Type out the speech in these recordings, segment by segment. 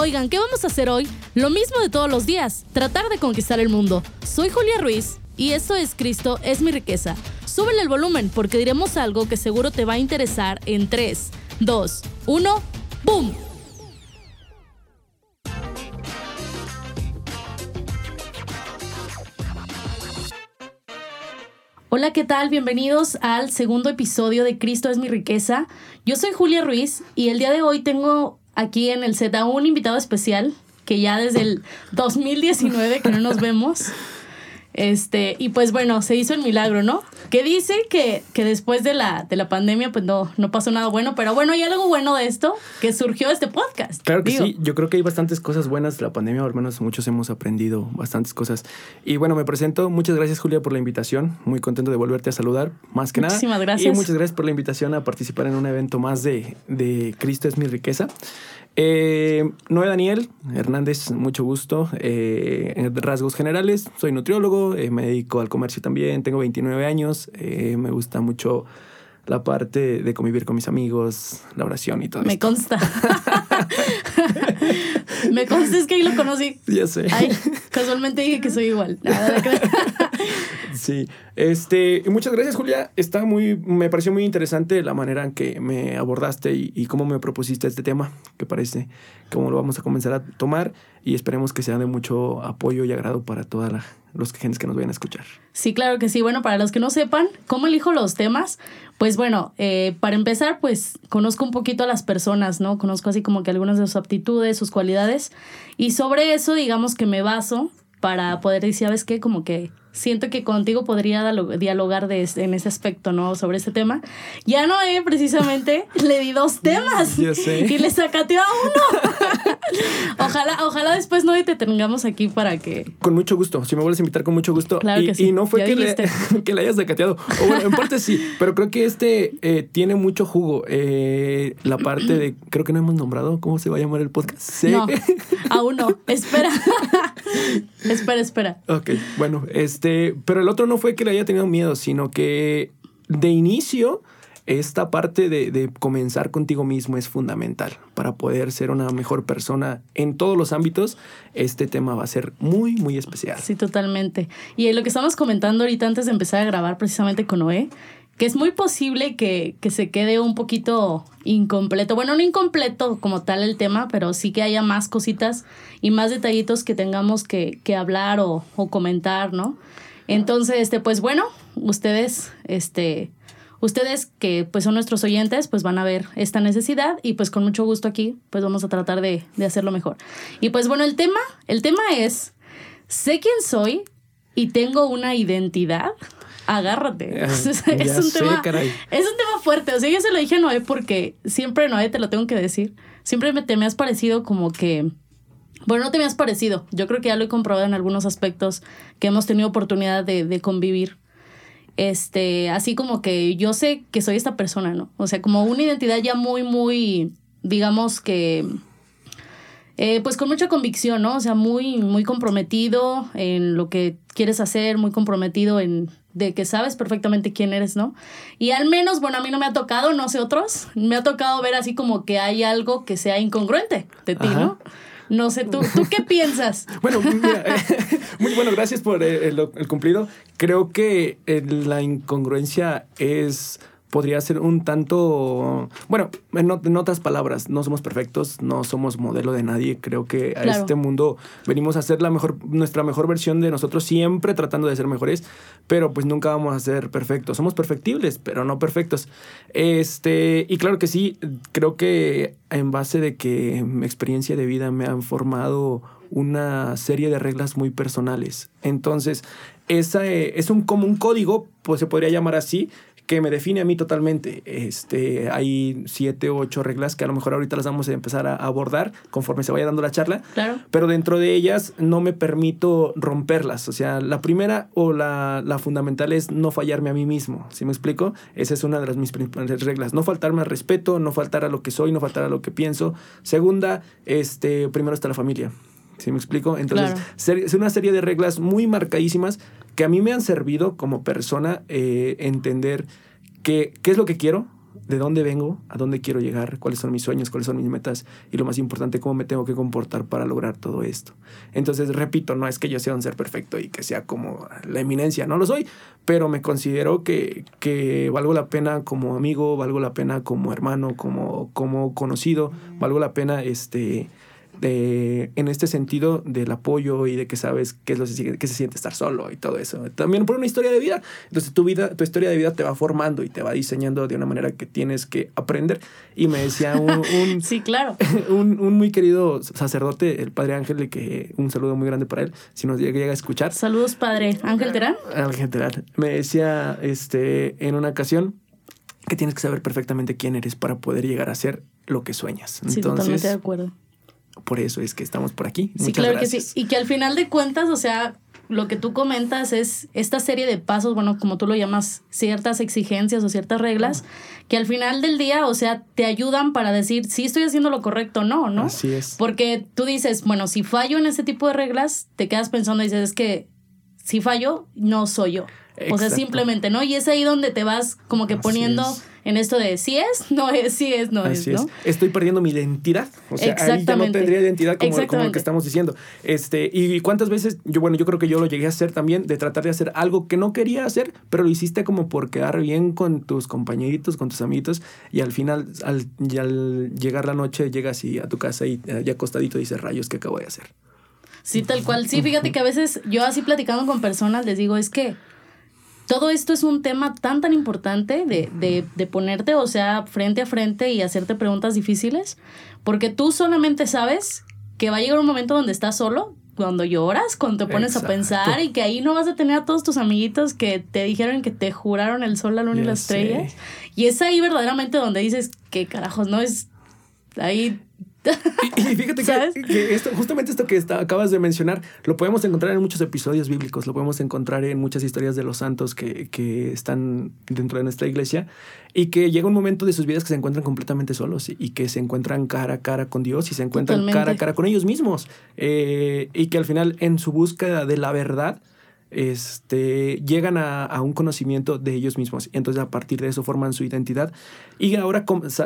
Oigan, ¿qué vamos a hacer hoy? Lo mismo de todos los días, tratar de conquistar el mundo. Soy Julia Ruiz y esto es Cristo es mi riqueza. Súbele el volumen porque diremos algo que seguro te va a interesar en 3, 2, 1, ¡boom! Hola, ¿qué tal? Bienvenidos al segundo episodio de Cristo es mi riqueza. Yo soy Julia Ruiz y el día de hoy tengo aquí en el a un invitado especial que ya desde el 2019 que no nos vemos. Este, y pues bueno, se hizo el milagro, ¿no? Que dice que, que después de la, de la pandemia, pues no, no pasó nada bueno, pero bueno, hay algo bueno de esto, que surgió este podcast. Claro que sí, yo creo que hay bastantes cosas buenas de la pandemia, al menos muchos hemos aprendido bastantes cosas. Y bueno, me presento, muchas gracias Julia por la invitación, muy contento de volverte a saludar, más que nada. Muchísimas gracias. Y muchas gracias por la invitación a participar en un evento más de, de Cristo es mi riqueza. Eh, Noé Daniel Hernández, mucho gusto. Eh, en rasgos generales, soy nutriólogo, eh, me dedico al comercio también, tengo 29 años, eh, me gusta mucho la parte de convivir con mis amigos, la oración y todo Me esto. consta. Me consta, es que ahí lo conocí. Ya sé. Ay, casualmente dije que soy igual. Nada de creer. Sí, este, muchas gracias Julia. Está muy, me pareció muy interesante la manera en que me abordaste y, y cómo me propusiste este tema, que parece cómo lo vamos a comenzar a tomar y esperemos que sea de mucho apoyo y agrado para todas la- los gentes que nos vayan a escuchar. Sí, claro que sí. Bueno, para los que no sepan cómo elijo los temas, pues bueno, eh, para empezar, pues conozco un poquito a las personas, ¿no? Conozco así como que algunas de sus aptitudes, sus cualidades, y sobre eso, digamos que me baso para poder decir, ¿sabes qué? Como que siento que contigo podría dialo- dialogar de este- en ese aspecto, ¿no? Sobre ese tema. Ya no, eh, precisamente, le di dos temas. Ya sé. Y le sacateó a uno. ojalá, ojalá después no te tengamos aquí para que Con mucho gusto, si me vuelves a invitar con mucho gusto. Claro y, que sí, y no fue que le, que le hayas decateado. O bueno, en parte sí, pero creo que este eh, tiene mucho jugo. Eh, la parte de, creo que no hemos nombrado, ¿cómo se va a llamar el podcast? Sí. No, aún no. Espera. espera, espera. Ok, bueno, este, pero el otro no fue que le haya tenido miedo, sino que de inicio esta parte de, de comenzar contigo mismo es fundamental para poder ser una mejor persona en todos los ámbitos. Este tema va a ser muy, muy especial. Sí, totalmente. Y lo que estamos comentando ahorita antes de empezar a grabar precisamente con Noé, que es muy posible que, que se quede un poquito incompleto. Bueno, no incompleto como tal el tema, pero sí que haya más cositas y más detallitos que tengamos que, que hablar o, o comentar, ¿no? Entonces, este, pues bueno, ustedes, este, ustedes que pues son nuestros oyentes, pues van a ver esta necesidad y pues con mucho gusto aquí, pues vamos a tratar de, de hacerlo mejor. Y pues bueno, el tema, el tema es, sé quién soy y tengo una identidad. Agárrate. Es un sé, tema, caray. es un tema fuerte. O sea, yo se lo dije a Noé porque siempre, Noé, te lo tengo que decir. Siempre me, te me has parecido como que. Bueno, no te me has parecido. Yo creo que ya lo he comprobado en algunos aspectos que hemos tenido oportunidad de, de convivir. Este, así como que yo sé que soy esta persona, ¿no? O sea, como una identidad ya muy, muy, digamos que eh, pues con mucha convicción, ¿no? O sea, muy, muy comprometido en lo que quieres hacer, muy comprometido en de que sabes perfectamente quién eres, ¿no? Y al menos, bueno, a mí no me ha tocado, no sé otros, me ha tocado ver así como que hay algo que sea incongruente de ti, Ajá. ¿no? No sé, ¿tú, ¿tú qué piensas? Bueno, mira, muy bueno, gracias por eh, el, el cumplido. Creo que eh, la incongruencia es podría ser un tanto, bueno, en, en otras palabras, no somos perfectos, no somos modelo de nadie. Creo que a Claro. este mundo venimos a ser la mejor, nuestra mejor versión de nosotros, siempre tratando de ser mejores, pero pues nunca vamos a ser perfectos. Somos perfectibles, pero no perfectos. Este, y claro que sí, creo que en base de que mi experiencia de vida me han formado una serie de reglas muy personales. Entonces, esa eh, es un, como un código, pues se podría llamar así, que me define a mí totalmente. Este, hay siete o ocho reglas que a lo mejor ahorita las vamos a empezar a abordar conforme se vaya dando la charla. Claro. Pero dentro de ellas no me permito romperlas. O sea, la primera o la, la fundamental es no fallarme a mí mismo. ¿Sí me explico? Esa es una de las mis principales reglas. No faltarme al respeto, no faltar a lo que soy, no faltar a lo que pienso. Segunda, este, primero está la familia. ¿Sí me explico? Entonces, Claro. es una serie de reglas muy marcadísimas que a mí me han servido como persona eh, entender qué es lo que quiero, de dónde vengo, a dónde quiero llegar, cuáles son mis sueños, cuáles son mis metas y lo más importante, cómo me tengo que comportar para lograr todo esto. Entonces, repito, no es que yo sea un ser perfecto y que sea como la eminencia, no lo soy, pero me considero que, que valgo la pena como amigo, valgo la pena como hermano, como, como conocido, valgo la pena este de, en este sentido del apoyo y de que sabes qué es lo que se siente estar solo y todo eso. También por una historia de vida. Entonces tu vida, tu historia de vida te va formando y te va diseñando de una manera que tienes que aprender. Y me decía un, sí, claro. un, un, muy querido sacerdote, el padre Ángel, que un saludo muy grande para él, si nos llega, a escuchar. Saludos, padre. Ángel Terán. Ángel Terán. Me decía este, en una ocasión que tienes que saber perfectamente quién eres para poder llegar a ser lo que sueñas. Sí, totalmente de acuerdo por eso es que estamos por aquí. Sí, claro que sí. Y que al final de cuentas, o sea, lo que tú comentas es esta serie de pasos, bueno, como tú lo llamas, ciertas exigencias o ciertas reglas, que al final del día, o sea, te ayudan para decir si estoy haciendo lo correcto o no, ¿no? Así es. Porque tú dices, bueno, si fallo en ese tipo de reglas, te quedas pensando y dices, es que si fallo, no soy yo. O sea, simplemente, ¿no? Y es ahí donde te vas como que poniendo en esto de si es, no es, si es, no es, ¿no? Estoy perdiendo mi identidad. O sea, ahí ya no tendría identidad como, como lo que estamos diciendo. Este, y cuántas veces, yo, bueno, yo creo que yo lo llegué a hacer también, de tratar de hacer algo que no quería hacer, pero lo hiciste como por quedar bien con tus compañeritos, con tus amiguitos, y al final, al, al llegar la noche, llegas y a tu casa y eh, ya acostadito dices, rayos, ¿qué acabo de hacer? Sí, tal cual. Sí, fíjate que a veces yo así platicando con personas les digo, es que todo esto es un tema tan, tan importante de, de, de, ponerte, o sea, frente a frente y hacerte preguntas difíciles, porque tú solamente sabes que va a llegar un momento donde estás solo, cuando lloras, cuando te pones a pensar y que ahí no vas a tener a todos tus amiguitos que te dijeron que te juraron el sol, la luna y las estrellas. Y es ahí verdaderamente donde dices que carajos, no es ahí y, fíjate que, esto, justamente esto que acabas de mencionar, lo podemos encontrar en muchos episodios bíblicos, lo podemos encontrar en muchas historias de los santos que, que están dentro de nuestra iglesia y que llega un momento de sus vidas que se encuentran completamente solos y, que se encuentran cara a cara con Dios y se encuentran cara a cara con ellos mismos eh, y que al final en su búsqueda de la verdad, este, llegan a, un conocimiento de ellos mismos. Y entonces a partir de eso forman su identidad y ahora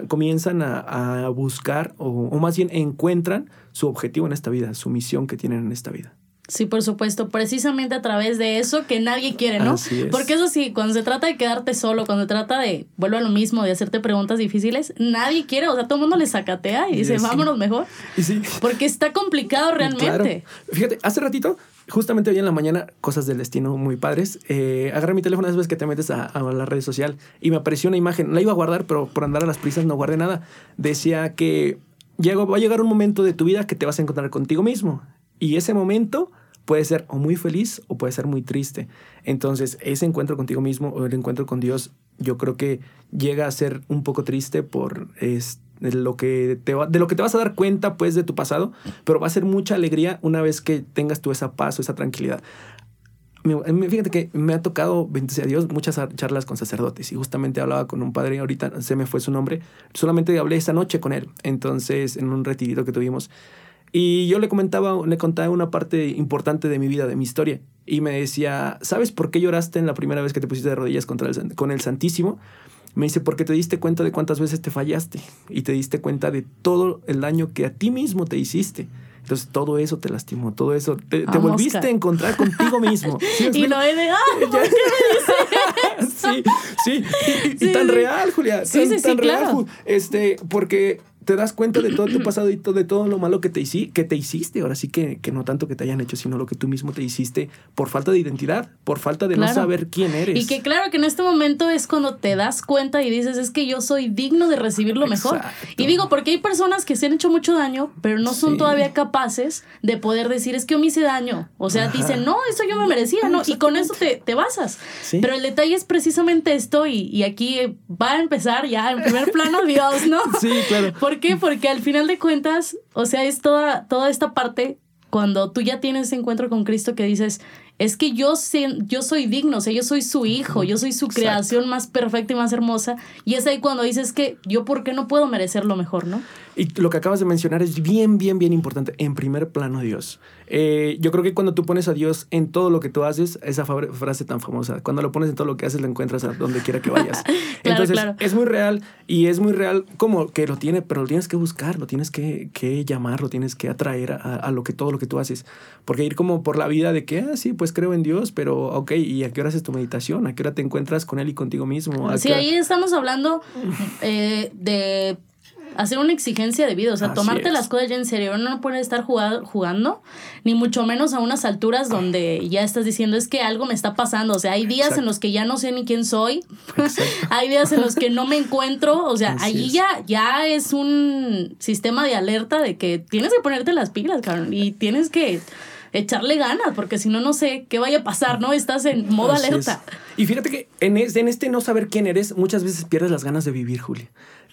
comienzan a, buscar o, o, más bien encuentran su objetivo en esta vida, su misión que tienen en esta vida. Sí, por supuesto, precisamente a través de eso que nadie quiere, ¿no? Porque eso sí, cuando se trata de quedarte solo, cuando se trata de, vuelvo a lo mismo, de hacerte preguntas difíciles, nadie quiere, o sea, todo el mundo le sacatea y dice, vámonos mejor. sí. Porque está complicado realmente. Fíjate, hace ratito justamente hoy en la mañana, cosas del destino muy padres. Eh, agarré mi teléfono, vez que te metes a, a, la red social y me apareció una imagen. La iba a guardar, pero por andar a las prisas no guardé nada. Decía que llega, va a llegar un momento de tu vida que te vas a encontrar contigo mismo. Y ese momento puede ser o muy feliz o puede ser muy triste. Entonces, ese encuentro contigo mismo o el encuentro con Dios, yo creo que llega a ser un poco triste por este de lo que te de lo que te vas a dar cuenta pues de tu pasado, pero va a ser mucha alegría una vez que tengas tú esa paz o esa tranquilidad. Fíjate que me ha tocado, bendito a Dios, muchas charlas con sacerdotes y justamente hablaba con un padre, ahorita se me fue su nombre, solamente hablé esa noche con él, entonces en un retirito que tuvimos. Y yo le comentaba, le contaba una parte importante de mi vida, de mi historia. Y me decía, ¿sabes por qué lloraste en la primera vez que te pusiste de rodillas contra el, con el Santísimo? Me dice, porque te diste cuenta de cuántas veces te fallaste y te diste cuenta de todo el daño que a ti mismo te hiciste. Entonces todo eso te lastimó, todo eso. Te, volviste a encontrar contigo mismo. y no he de, ah, sí, sí, y, tan real, Julia, sí, tan, tan real, este, porque te das cuenta de todo tu pasado y de todo lo malo que te, que te hiciste. Ahora sí que, que, no tanto que te hayan hecho, sino lo que tú mismo te hiciste por falta de identidad, por falta de no saber quién eres. Y que claro que en este momento es cuando te das cuenta y dices, es que yo soy digno de recibir lo mejor. Y digo, porque hay personas que se han hecho mucho daño, pero no son todavía capaces de poder decir, es que yo me hice daño. O sea, dicen, no, eso yo me merecía, ¿no? Y con eso te, te basas. Pero el detalle es precisamente esto y, y aquí va a empezar ya en primer plano Dios, ¿no? Sí, claro. ¿Por qué? Porque al final de cuentas, o sea, es toda, toda esta parte cuando tú ya tienes ese encuentro con Cristo que dices, es que yo, yo soy digno, o sea, yo soy su hijo, yo soy su creación más perfecta y más hermosa. Y es ahí cuando dices que yo, ¿por qué no puedo merecer lo mejor, no? Y lo que acabas de mencionar es bien, bien, bien importante. En primer plano, Dios. Eh, yo creo que cuando tú pones a Dios en todo lo que tú haces, esa frase tan famosa, cuando lo pones en todo lo que haces, lo encuentras a donde quiera que vayas. Entonces, es muy real y es muy real como que lo tiene, pero lo tienes que buscar, lo tienes que, que llamar, lo tienes que atraer a, a, lo que todo lo que tú haces. Porque ir como por la vida de que, ah, sí, pues creo en Dios, pero ok, ¿y a qué hora haces tu meditación? ¿A qué hora te encuentras con Él y contigo mismo? Sí, ahí estamos hablando eh, de hacer una exigencia de vida, o sea, tomarte las cosas ya en serio, no puede estar jugando, ni mucho menos a unas alturas donde ya estás diciendo es que algo me está pasando, o sea, hay días en los que ya no sé ni quién soy, hay días en los que no me encuentro, o sea, allí ya, ya es un sistema de alerta de que tienes que ponerte las pilas, cabrón, y tienes que echarle ganas, porque si no, no sé qué vaya a pasar, ¿no? Estás en modo alerta. Y fíjate que en, en este no saber quién eres, muchas veces pierdes las ganas de vivir, Julia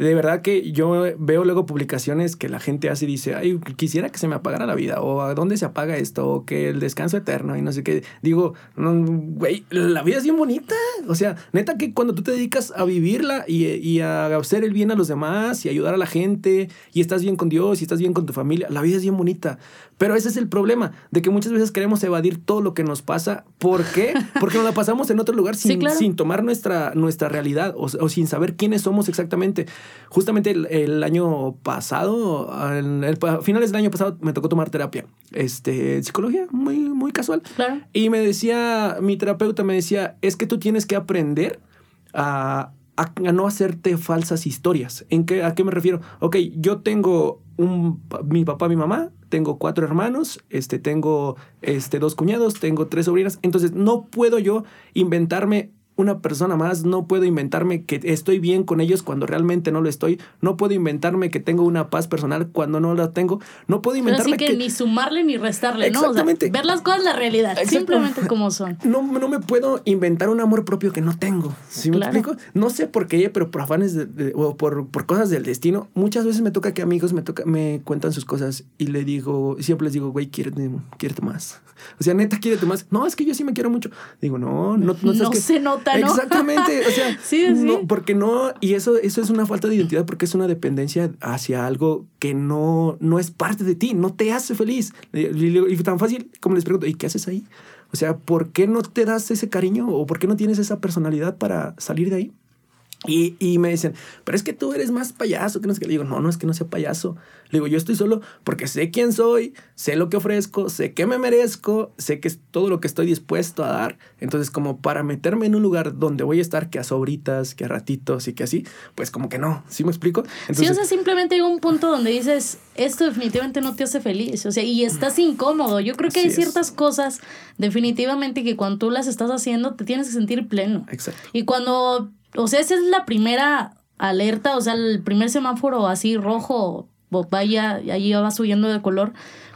de verdad que yo veo luego publicaciones que la gente hace y dice, ay, quisiera que se me apagara la vida, o a dónde se apaga esto, o que el descanso eterno, y no sé qué. Digo, güey, la vida es bien bonita. O sea, neta que cuando tú te dedicas a vivirla y, y, a hacer el bien a los demás y ayudar a la gente, y estás bien con Dios y estás bien con tu familia, la vida es bien bonita. Pero ese es el problema, de que muchas veces queremos evadir todo lo que nos pasa. ¿Por qué? Porque nos la pasamos en otro lugar sin, sin tomar nuestra, nuestra realidad o, o sin saber quiénes somos exactamente. Justamente el, año pasado, a finales del año pasado, me tocó tomar terapia. Este, psicología, muy, muy casual. Y me decía, mi terapeuta me decía, es que tú tienes que aprender a, a, no hacerte falsas historias. ¿En qué, ¿A qué me refiero? Ok, yo tengo un, mi papá, mi mamá, tengo cuatro hermanos, este, tengo este, dos cuñados, tengo tres sobrinas. Entonces, no puedo yo inventarme una persona más, no puedo inventarme que estoy bien con ellos cuando realmente no lo estoy, no puedo inventarme que tengo una paz personal cuando no la tengo, no puedo inventarme que, ni sumarle ni restarle, ¿no? O sea, ver las cosas la realidad, simplemente como son. No, no me puedo inventar un amor propio que no tengo, ¿sí me explico? No sé por qué, pero por afanes de, o por, por cosas del destino, muchas veces me toca que amigos me toca me cuentan sus cosas y le digo, siempre les digo, güey, quiérete, quiérete más. O sea, neta, quiérete más. No, es que yo sí me quiero mucho. Digo, no, no, no, no se nota, ¿no? Exactamente. O sea, sí, porque no, y eso, eso es una falta de identidad porque es una dependencia hacia algo que no, no es parte de ti, no te hace feliz. Y, tan fácil como les pregunto, ¿y qué haces ahí? O sea, ¿por qué no te das ese cariño o por qué no tienes esa personalidad para salir de ahí? Y, y, me dicen, pero es que tú eres más payaso que no sé qué. Le digo, no, no es que no sea payaso. Le digo, yo estoy solo porque sé quién soy, sé lo que ofrezco, sé qué me merezco, sé que es todo lo que estoy dispuesto a dar. Entonces, como para meterme en un lugar donde voy a estar que a sobritas, que a ratitos y que así, pues como que no. ¿Sí me explico? sí, o sea, simplemente hay un punto donde dices, esto definitivamente no te hace feliz. O sea, y estás incómodo. Yo creo que hay ciertas cosas definitivamente que cuando tú las estás haciendo te tienes que sentir pleno. Exacto. Y cuando o sea, esa es la primera alerta, o sea, el primer semáforo así rojo, vaya, ahí va subiendo de color.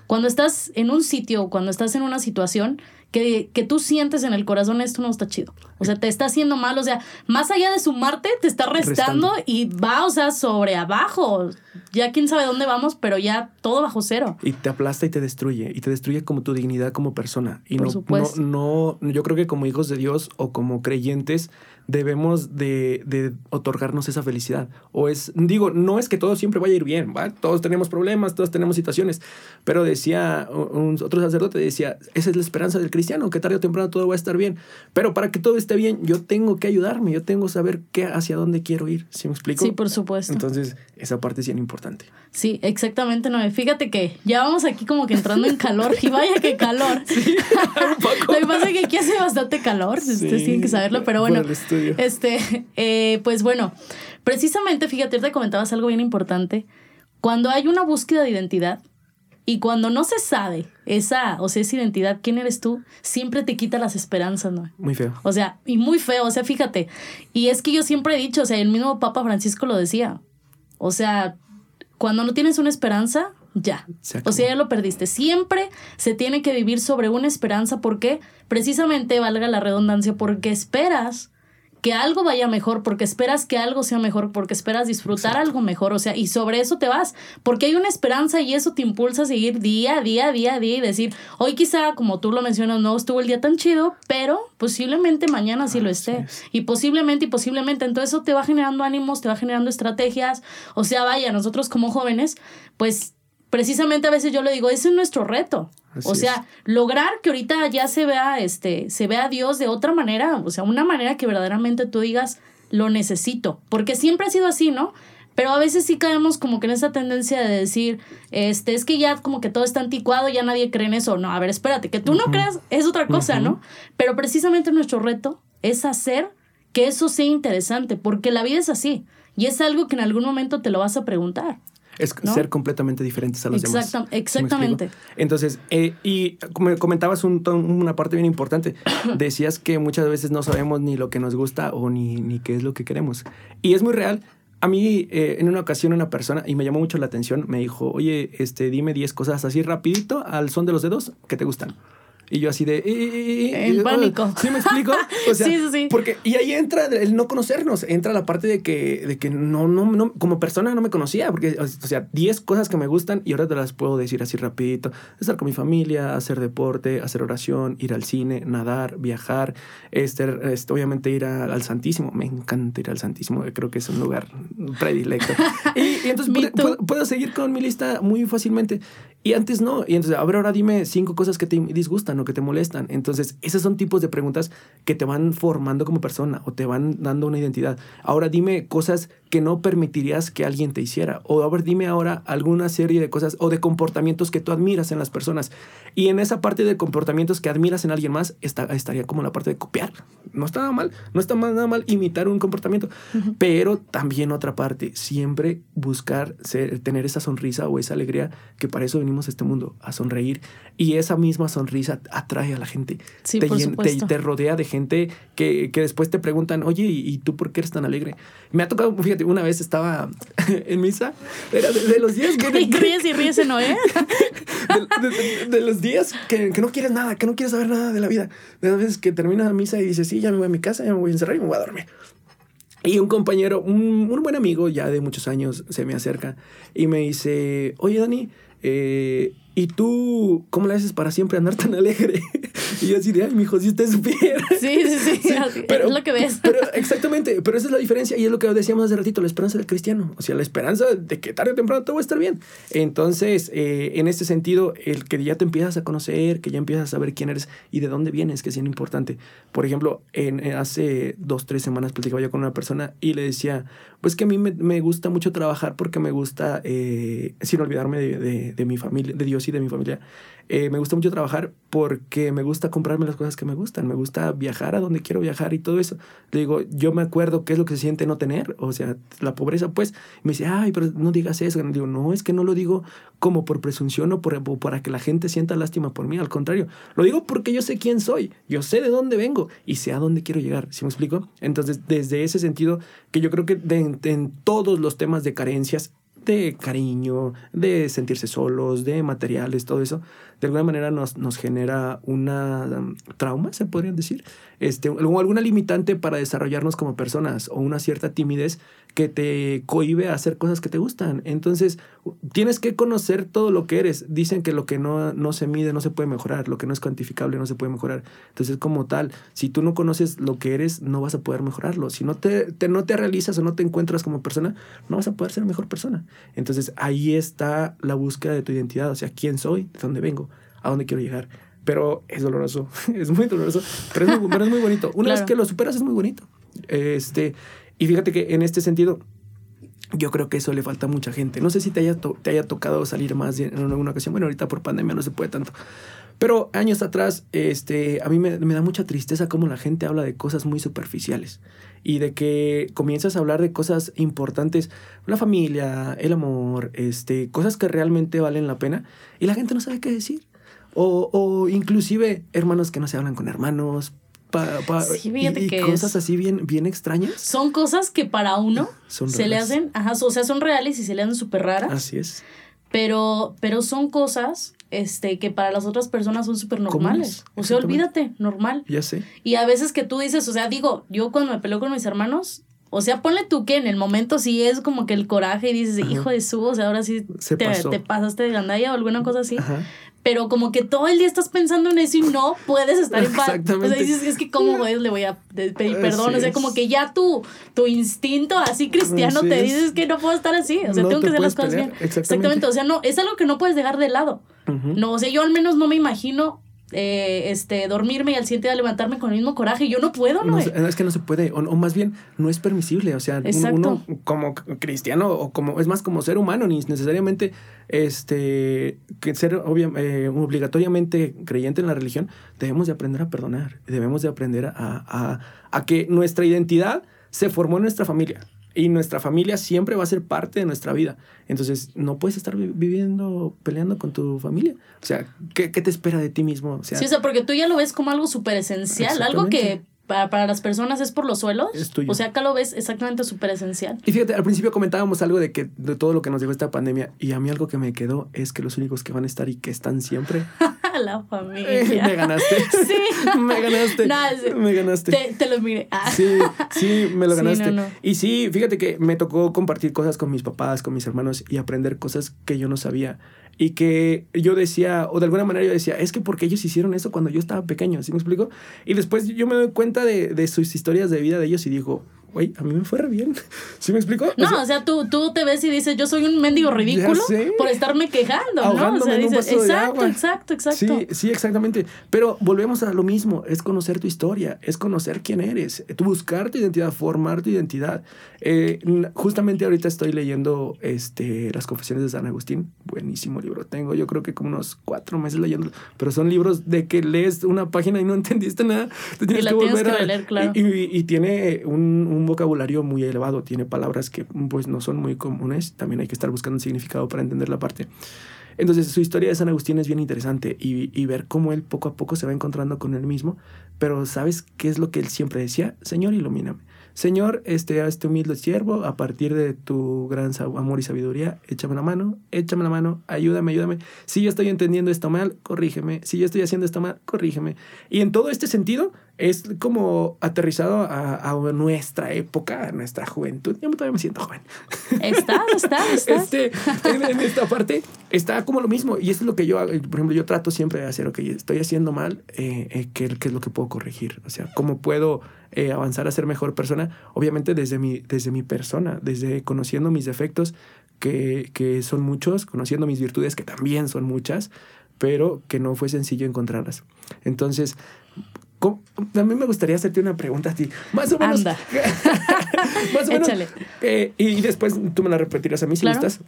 Cuando estás en un sitio, cuando estás en una situación que, que tú sientes en el corazón esto no está chido. O sea, te está haciendo mal. O sea, más allá de sumarte, te está restando, y va, o sea, sobre abajo. Ya quién sabe dónde vamos, pero ya todo bajo cero. Y te aplasta y te destruye. Y te destruye como tu dignidad como persona. Y no, no, no, yo creo que como hijos de Dios o como creyentes, debemos de, de, otorgarnos esa felicidad. O es, digo, no es que todo siempre vaya a ir bien, ¿va? Todos tenemos problemas, todos tenemos situaciones, pero decía, un, otro sacerdote decía, esa es la esperanza del cristiano, que tarde o temprano todo va a estar bien. Pero para que todo esté bien, yo tengo que ayudarme, yo tengo que saber qué, hacia dónde quiero ir, ¿sí me explico? Sí, por supuesto. Entonces, esa parte es bien importante. Sí, exactamente, no. Fíjate que ya vamos aquí como que entrando en calor, y vaya que calor. Sí, Lo que pasa es que aquí hace bastante calor, ustedes tienen que saberlo, pero bueno. Este, eh, pues bueno, precisamente, fíjate, te comentabas algo bien importante. Cuando hay una búsqueda de identidad y cuando no se sabe esa, o sea, esa identidad, quién eres tú, siempre te quita las esperanzas, ¿no? Muy feo. O sea, y muy feo, o sea, fíjate. Y es que yo siempre he dicho, o sea, el mismo Papa Francisco lo decía. O sea, cuando no tienes una esperanza, ya. O sea, ya lo perdiste. Siempre se tiene que vivir sobre una esperanza porque precisamente valga la redundancia porque esperas que algo vaya mejor, porque esperas que algo sea mejor, porque esperas disfrutar algo mejor, o sea, y sobre eso te vas, porque hay una esperanza y eso te impulsa a seguir día, día, día, día y decir, hoy quizá, como tú lo mencionas, no estuvo el día tan chido, pero posiblemente mañana sí lo esté, y posiblemente, y posiblemente, entonces eso te va generando ánimos, te va generando estrategias, o sea, vaya, nosotros como jóvenes, pues precisamente a veces yo le digo, ese es nuestro reto. o sea, lograr que ahorita ya se vea, este, se vea a Dios de otra manera, o sea, una manera que verdaderamente tú digas, lo necesito, porque siempre ha sido así, ¿no? Pero a veces sí caemos como que en esa tendencia de decir, este, es que ya como que todo está anticuado, ya nadie cree en eso. No, a ver, espérate, que tú no creas es otra cosa, ¿no? Pero precisamente nuestro reto es hacer que eso sea interesante, porque la vida es así y es algo que en algún momento te lo vas a preguntar. Es ser completamente diferentes a los demás. Exactamente. Entonces, eh, y comentabas un, una parte bien importante, decías que muchas veces no sabemos ni lo que nos gusta o ni, ni qué es lo que queremos. Y es muy real. A mí, eh, en una ocasión, una persona, y me llamó mucho la atención, me dijo, oye, este, dime 10 cosas así rapidito, al son de los dedos, que te gustan. Y yo así de... En pánico. ¿Sí me explico? O sea, sí, sí, sí. Porque, y ahí entra el no conocernos, entra la parte de que, de que no, no, no, como persona no me conocía, porque, o sea, 10 cosas que me gustan y ahora te las puedo decir así rapidito. Estar con mi familia, hacer deporte, hacer oración, ir al cine, nadar, viajar, este, este obviamente ir al Santísimo. Me encanta ir al Santísimo, creo que es un lugar predilecto. y, entonces puedo, puedo, seguir con mi lista muy fácilmente. Y antes no. Y entonces, a ver, ahora dime cinco cosas que te disgustan o que te molestan. Entonces, esos son tipos de preguntas que te van formando como persona o te van dando una identidad. Ahora dime cosas que no permitirías que alguien te hiciera. O a ver, dime ahora alguna serie de cosas o de comportamientos que tú admiras en las personas. Y en esa parte de comportamientos que admiras en alguien más, está, estaría como la parte de copiar. No está nada mal, no está nada mal imitar un comportamiento. Pero también otra parte, siempre buscar ser, tener esa sonrisa o esa alegría que para eso venimos a este mundo, a sonreír. Y esa misma sonrisa atrae a la gente. Sí, te, por te, te, rodea de gente que, que después te preguntan, oye, ¿y, tú por qué eres tan alegre? Me ha tocado, fíjate, una vez estaba en misa, era de, los días que... ríes y ríes, ¿no, eh? De, los días que, que, no quieres nada, que no quieres saber nada de la vida. De las veces que termina la misa y dices, sí, ya me voy a mi casa, ya me voy a encerrar y me voy a dormir. Y un compañero, un, un buen amigo ya de muchos años, se me acerca y me dice, oye, Dani, eh, ¿y tú cómo le haces para siempre andar tan alegre? y yo así de, ay, mi hijo, si usted supiera. Sí, sí, sí, pero, es lo que ves. Pero, exactamente, pero esa es la diferencia y es lo que decíamos hace ratito, la esperanza del cristiano. O sea, la esperanza de que tarde o temprano todo va a estar bien. Entonces, eh, en este sentido, el que ya te empiezas a conocer, que ya empiezas a saber quién eres y de dónde vienes, que es bien importante. Por ejemplo, en, eh, hace dos, tres semanas platicaba yo con una persona y le decía, pues que a mí me, me gusta mucho trabajar porque me gusta, eh, sin olvidarme de, de, de mi familia, de Dios y de mi familia. Eh, me gusta mucho trabajar porque me gusta comprarme las cosas que me gustan, me gusta viajar a donde quiero viajar y todo eso. Le digo, yo me acuerdo qué es lo que se siente no tener, o sea, la pobreza, pues. me dice, ay, pero no digas eso. Y digo, no, es que no lo digo como por presunción o, para que la gente sienta lástima por mí, al contrario, lo digo porque yo sé quién soy, yo sé de dónde vengo y sé a dónde quiero llegar, ¿sí me explico? Entonces, desde ese sentido, que yo creo que en todos los temas de carencias, de cariño, de sentirse solos, de materiales, todo eso, de alguna manera nos, nos genera una um, trauma, se podrían decir, este, o alguna limitante para desarrollarnos como personas o una cierta timidez que te cohibe a hacer cosas que te gustan. Entonces, tienes que conocer todo lo que eres. Dicen que lo que no, no se mide no se puede mejorar, lo que no es cuantificable no se puede mejorar. Entonces, como tal, si tú no conoces lo que eres, no vas a poder mejorarlo. Si no te, te no te realizas o no te encuentras como persona, no vas a poder ser mejor persona. Entonces, ahí está la búsqueda de tu identidad, o sea, quién soy, de dónde vengo, a dónde quiero llegar. Pero es doloroso, es muy doloroso, pero es muy, es muy bonito. Una vez que lo superas es muy bonito. Este, y fíjate que en este sentido, yo creo que eso le falta a mucha gente. No sé si te haya, te haya tocado salir más en alguna ocasión. Bueno, ahorita por pandemia no se puede tanto. Pero años atrás, este, a mí me, me, da mucha tristeza cómo la gente habla de cosas muy superficiales y de que comienzas a hablar de cosas importantes, la familia, el amor, este, cosas que realmente valen la pena y la gente no sabe qué decir. O, o inclusive hermanos que no se hablan con hermanos, y, cosas así bien, bien extrañas. Son cosas que para uno se le hacen, ajá, o sea, son reales y se le hacen súper raras. Así es. Pero, pero son cosas este, que para las otras personas son súper normales. O sea, olvídate, normal. Ya sé. Y a veces que tú dices, o sea, digo, yo cuando me peleo con mis hermanos, o sea, ponle tú que en el momento sí es como que el coraje y dices, hijo de su, o sea, ahora sí te, te, pasaste de gandalla o alguna cosa así. Pero como que todo el día estás pensando en eso y no puedes estar en paz. Exactamente. O sea, dices, es que cómo le voy a pedir perdón. o sea, como que ya tu, tu instinto así cristiano te dices que no puedo estar así. O sea, tengo que hacer las cosas bien. Exactamente. O sea, no, es algo que no puedes dejar de lado. No, o sea, yo al menos no me imagino eh, este, dormirme y al siguiente día levantarme con el mismo coraje. Yo no puedo, ¿no? es que no se puede, o, más bien no es permisible. O sea, uno como cristiano o como, es más como ser humano, ni necesariamente este, que ser eh, obligatoriamente creyente en la religión, debemos de aprender a perdonar, debemos de aprender a, a, a que nuestra identidad se formó en nuestra familia. Y nuestra familia siempre va a ser parte de nuestra vida. Entonces, no puedes estar viviendo, peleando con tu familia. O sea, ¿qué, te espera de ti mismo? O sea, sí, o sea, porque tú ya lo ves como algo súper esencial, algo que para, para, las personas es por los suelos. O sea, acá lo ves exactamente súper esencial. Y fíjate, al principio comentábamos algo de que de todo lo que nos dejó esta pandemia. Y a mí algo que me quedó es que los únicos que van a estar y que están siempre. la familia. me ganaste. Sí. me ganaste. Me ganaste. Te, te lo miré. Ah. Sí, sí, me lo ganaste. Y sí, fíjate que me tocó compartir cosas con mis papás, con mis hermanos y aprender cosas que yo no sabía y que yo decía, o de alguna manera yo decía, es que porque ellos hicieron eso cuando yo estaba pequeño, ¿sí me explico? Y después yo me doy cuenta de, de sus historias de vida de ellos y digo, güey, a mí me fue re bien. ¿Sí me explico? No, o sea, tú, tú te ves y dices, yo soy un mendigo ridículo por estarme quejando, ¿no? O sea, dices, exacto, exacto, exacto. Sí, sí, exactamente. Pero volvemos a lo mismo, es conocer tu historia, es conocer quién eres, buscar tu identidad, formar tu identidad. Eh, justamente ahorita estoy leyendo este, Las Confesiones de San Agustín, buenísimo libro. Tengo yo creo que como unos cuatro meses leyendo, pero son libros de que lees una página y no entendiste nada. Te tienes y que volver a leer, claro. Y, tiene un un vocabulario muy elevado, tiene palabras que pues no son muy comunes, también hay que estar buscando un significado para entender la parte. Entonces su historia de San Agustín es bien interesante y, ver cómo él poco a poco se va encontrando con él mismo, pero ¿sabes qué es lo que él siempre decía? Señor, ilumíname. Señor, este, a este humilde siervo, a partir de tu gran amor y sabiduría, échame la mano, échame la mano, ayúdame, ayúdame. Si yo estoy entendiendo esto mal, corrígeme. Si yo estoy haciendo esto mal, corrígeme. Y en todo este sentido, es como aterrizado a, a, nuestra época, a nuestra juventud. Yo todavía me siento joven. Está, está, está. Este, en, esta parte está como lo mismo. Y eso es lo que yo, por ejemplo, yo trato siempre de hacer, ok, estoy haciendo mal, eh, eh, ¿qué, ¿qué, es lo que puedo corregir? O sea, ¿cómo puedo eh, avanzar a ser mejor persona? Obviamente desde mi, desde mi persona, desde conociendo mis defectos, que, que son muchos, conociendo mis virtudes, que también son muchas, pero que no fue sencillo encontrarlas. Entonces, a mí me gustaría hacerte una pregunta a ti. Más o menos. Anda. más o menos. Échale. Eh, y después tú me la repetirás a mí si gustas.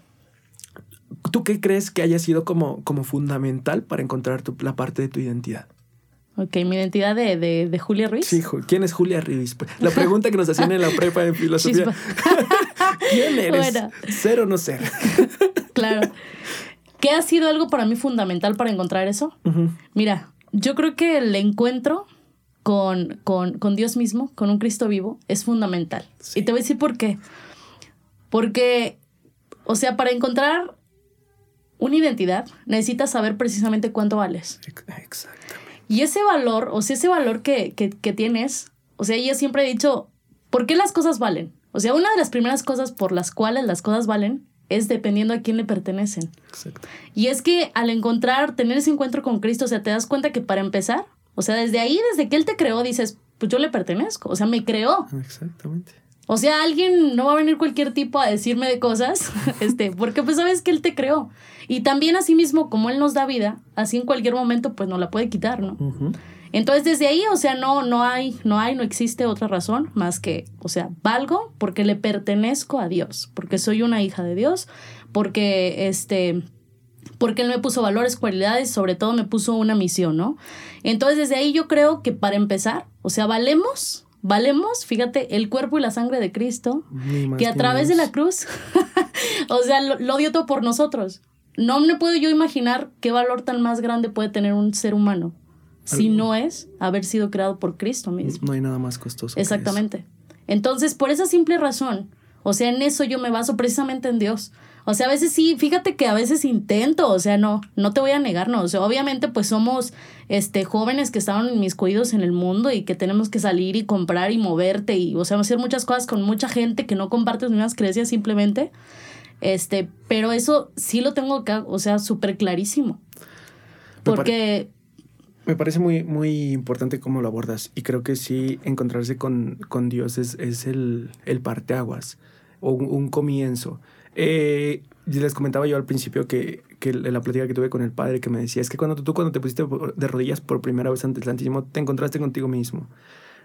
¿Tú qué crees que haya sido como, como fundamental para encontrar tu, la parte de tu identidad? Ok, mi identidad de, de, de, Julia Ruiz. Sí, ¿quién es Julia Ruiz? La pregunta que nos hacían en la prepa de filosofía. ¿Quién eres? ¿Ser o no ser? claro. ¿Qué ha sido algo para mí fundamental para encontrar eso? Mira, yo creo que el encuentro con, con, con, Dios mismo, con un Cristo vivo, es fundamental. Y te voy a decir por qué. Porque, o sea, para encontrar una identidad, necesitas saber precisamente cuánto vales. Exactamente. Y ese valor, o sea, ese valor que, que, que tienes, o sea, yo siempre he dicho, ¿por qué las cosas valen? O sea, una de las primeras cosas por las cuales las cosas valen es dependiendo a quién le pertenecen. Exacto. Y es que al encontrar, tener ese encuentro con Cristo, o sea, te das cuenta que para empezar, o sea, desde ahí, desde que Él te creó, dices, pues yo le pertenezco, o sea, me creó. Exactamente. O sea, alguien no va a venir cualquier tipo a decirme de cosas, este, porque pues sabes que Él te creó. Y también así mismo, como Él nos da vida, así en cualquier momento pues no la puede quitar, ¿no? Entonces desde ahí, o sea, no, no hay, no hay, no existe otra razón más que, o sea, valgo porque le pertenezco a Dios, porque soy una hija de Dios, porque este, porque Él me puso valores, cualidades, sobre todo me puso una misión, ¿no? Entonces desde ahí yo creo que para empezar, o sea, valemos, valemos, fíjate, el cuerpo y la sangre de Cristo, que a través de la cruz, o sea, lo, dio todo por nosotros. No me puedo yo imaginar qué valor tan más grande puede tener un ser humano si no es haber sido creado por Cristo mismo. No hay nada más costoso. Exactamente. Entonces, por esa simple razón, o sea, en eso yo me baso precisamente en Dios. O sea, a veces sí, fíjate que a veces intento, o sea, no, no te voy a negar, no. O sea, obviamente, pues somos este, jóvenes que estaban en mis cuidos en el mundo y que tenemos que salir y comprar y moverte y, o sea, hacer muchas cosas con mucha gente que no comparte las mismas creencias simplemente. Este, pero eso sí lo tengo acá, o sea, súper clarísimo. Porque... Me parece muy, muy importante cómo lo abordas y creo que sí encontrarse con, con Dios es, es el, el parteaguas o un, comienzo. Eh, les comentaba yo al principio que, que la plática que tuve con el padre que me decía es que cuando tú cuando te pusiste de rodillas por primera vez ante el Santísimo te encontraste contigo mismo.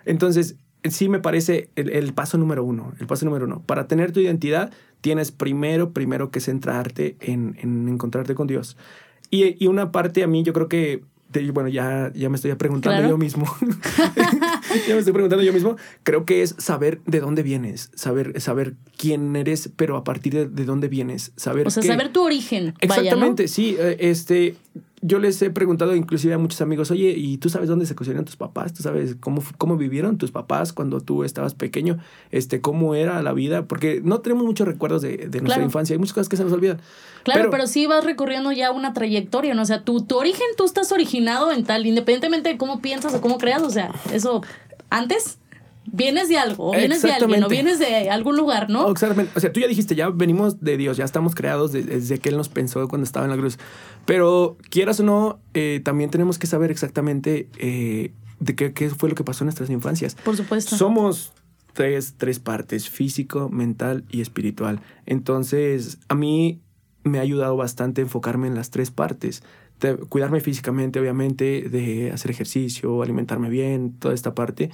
Entonces, sí me parece el, el, paso número uno, el paso número uno. Para tener tu identidad tienes primero, primero que centrarte en, en encontrarte con Dios. Y, y, una parte a mí yo creo que bueno, ya, ya me estoy preguntando yo mismo. ya me estoy preguntando yo mismo. Creo que es saber de dónde vienes, saber, saber quién eres, pero a partir de, de dónde vienes. Saber o sea, saber tu origen. Exactamente, sí. Eh, este, yo les he preguntado inclusive a muchos amigos, oye, ¿y tú sabes dónde se cocinaron tus papás? ¿Tú sabes cómo, cómo vivieron tus papás cuando tú estabas pequeño? Este, ¿Cómo era la vida? Porque no tenemos muchos recuerdos de, de nuestra infancia, hay muchas cosas que se nos olvidan. Claro, pero, sí vas recorriendo ya una trayectoria, ¿no? O sea, tu, tu origen, tú estás originado en tal, independientemente de cómo piensas o cómo creas, o sea, eso antes vienes de algo, o vienes de alguien, o vienes de algún lugar, ¿no? Exactamente. O sea, tú ya dijiste, ya venimos de Dios, ya estamos creados desde que Él nos pensó cuando estaba en la cruz. Pero quieras o no, eh, también tenemos que saber exactamente eh, de qué, qué, fue lo que pasó en nuestras infancias. Por supuesto. Somos tres, tres partes, físico, mental y espiritual. Entonces, a mí me ha ayudado bastante enfocarme en las tres partes. De cuidarme físicamente, obviamente, de hacer ejercicio, alimentarme bien, toda esta parte.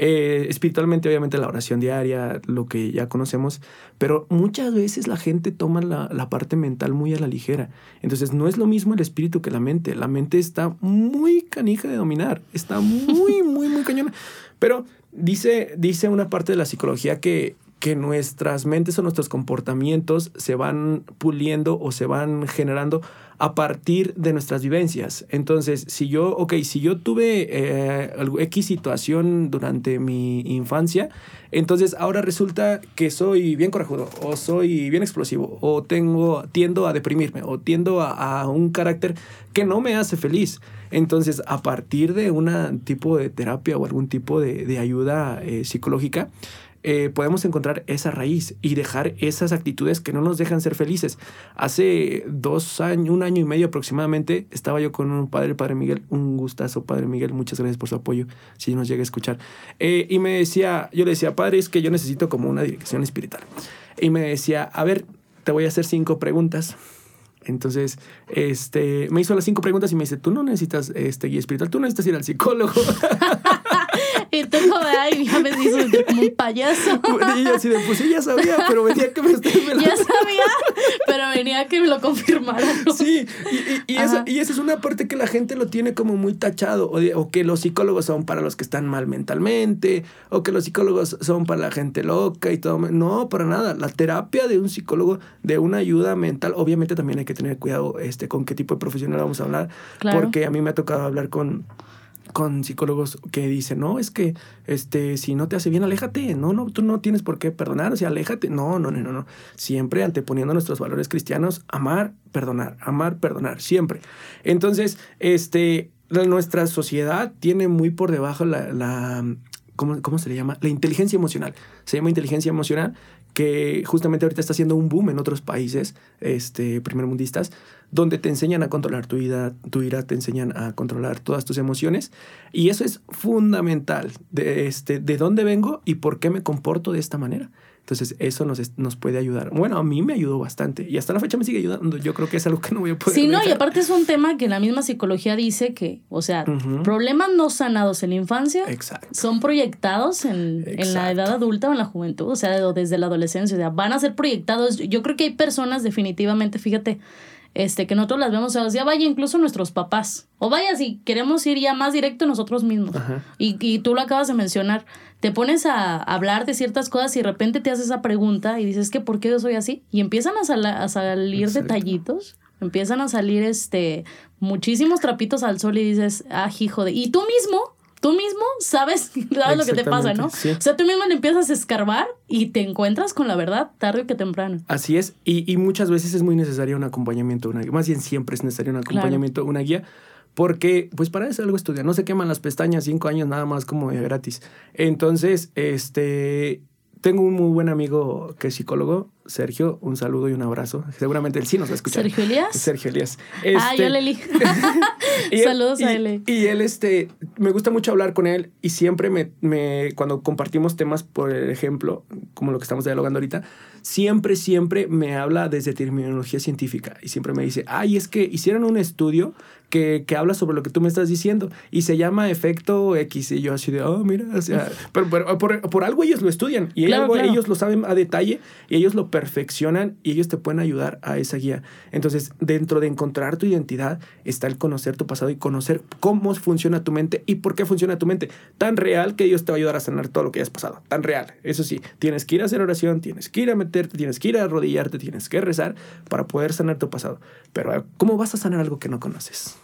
Eh, espiritualmente, obviamente, la oración diaria, lo que ya conocemos, pero muchas veces la gente toma la, la, parte mental muy a la ligera. Entonces, no es lo mismo el espíritu que la mente. La mente está muy canija de dominar, está muy, muy, muy cañona. Pero dice, dice una parte de la psicología que que nuestras mentes o nuestros comportamientos se van puliendo o se van generando a partir de nuestras vivencias. Entonces, si yo, ok, si yo tuve eh, X situación durante mi infancia, entonces ahora resulta que soy bien corajudo, o soy bien explosivo, o tengo, tiendo a deprimirme, o tiendo a, un carácter que no me hace feliz. Entonces, a partir de un tipo de terapia o algún tipo de, ayuda eh, psicológica, eh, podemos encontrar esa raíz y dejar esas actitudes que no nos dejan ser felices. Hace dos años, un año y medio aproximadamente, estaba yo con un padre, Padre Miguel, un gustazo, Padre Miguel, muchas gracias por su apoyo, si nos llega a escuchar. Eh, y me decía, yo le decía, Padre, es que yo necesito como una dirección espiritual. Y me decía, a ver, te voy a hacer cinco preguntas. Entonces, este, me hizo las cinco preguntas y me dice, tú no necesitas este guía espiritual, tú necesitas ir al psicólogo. Y tú como, ay, ya me hizo como un payaso. Y yo así de, pues sí, ya sabía, pero venía que me estés Ya sabía, pero venía que me lo confirmara. Sí, y, y, esa, y, esa, es una parte que la gente lo tiene como muy tachado, o, o, que los psicólogos son para los que están mal mentalmente, o que los psicólogos son para la gente loca y todo. No, para nada. La terapia de un psicólogo, de una ayuda mental, obviamente también hay que tener cuidado este, con qué tipo de profesional vamos a hablar, claro. porque a mí me ha tocado hablar con con psicólogos que dicen, no, es que este, si no te hace bien, aléjate. No, no, tú no tienes por qué perdonar, o sea, aléjate. No, no, no, no, no. Siempre anteponiendo nuestros valores cristianos, amar, perdonar, amar, perdonar, siempre. Entonces, este, nuestra sociedad tiene muy por debajo la, la ¿cómo, ¿cómo se le llama? La inteligencia emocional. Se llama inteligencia emocional que justamente ahorita está haciendo un boom en otros países este, primermundistas, donde te enseñan a controlar tu ira, tu ira, te enseñan a controlar todas tus emociones. Y eso es fundamental, de, este, de dónde vengo y por qué me comporto de esta manera. Entonces, eso nos, nos puede ayudar. Bueno, a mí me ayudó bastante y hasta la fecha me sigue ayudando. Yo creo que es algo que no voy a poder. Sí, no, y aparte es un tema que la misma psicología dice que, o sea, uh -huh. problemas no sanados en la infancia Exacto. son proyectados en, en, la edad adulta o en la juventud, o sea, desde la adolescencia. O sea, van a ser proyectados. Yo creo que hay personas, definitivamente, fíjate, este, que nosotros las vemos, o sea, vaya incluso nuestros papás, o vaya si queremos ir ya más directo nosotros mismos. Y, y tú lo acabas de mencionar, te pones a hablar de ciertas cosas y de repente te haces esa pregunta y dices que ¿por qué yo soy así? Y empiezan a, sal a salir Exacto. detallitos, empiezan a salir este muchísimos trapitos al sol y dices, ah, hijo de... Y tú mismo tú mismo sabes, sabes lo que te pasa, ¿no? O sea, tú mismo le empiezas a escarbar y te encuentras con la verdad tarde que temprano. Así es, y, muchas veces es muy necesario un acompañamiento, una, más bien siempre es necesario un acompañamiento, una guía, porque pues para eso algo estudia, no se queman las pestañas cinco años nada más como de gratis. Entonces, este, tengo un muy buen amigo que es psicólogo, Sergio, un saludo y un abrazo. Seguramente él sí nos va a escuchar. ¿Sergio Elías? Sergio Elías. ah, yo Leli. Saludos a él. Y, él, este, me gusta mucho hablar con él y siempre me, me, cuando compartimos temas, por ejemplo, como lo que estamos dialogando ahorita, siempre, siempre me habla desde terminología científica y siempre me dice, ay, es que hicieron un estudio que, que, habla sobre lo que tú me estás diciendo y se llama efecto X. Y yo así de, oh, mira, o sea, pero, por, por, algo ellos lo estudian y ellos lo saben a detalle y ellos lo perfeccionan y ellos te pueden ayudar a esa guía. Entonces, dentro de encontrar tu identidad está el conocer tu pasado y conocer cómo funciona tu mente y por qué funciona tu mente. Tan real que Dios te va a ayudar a sanar todo lo que hayas pasado. Tan real. Eso sí, tienes que ir a hacer oración, tienes que ir a meterte, tienes que ir a arrodillarte, tienes que rezar para poder sanar tu pasado. Pero, ¿cómo vas a sanar algo que no conoces?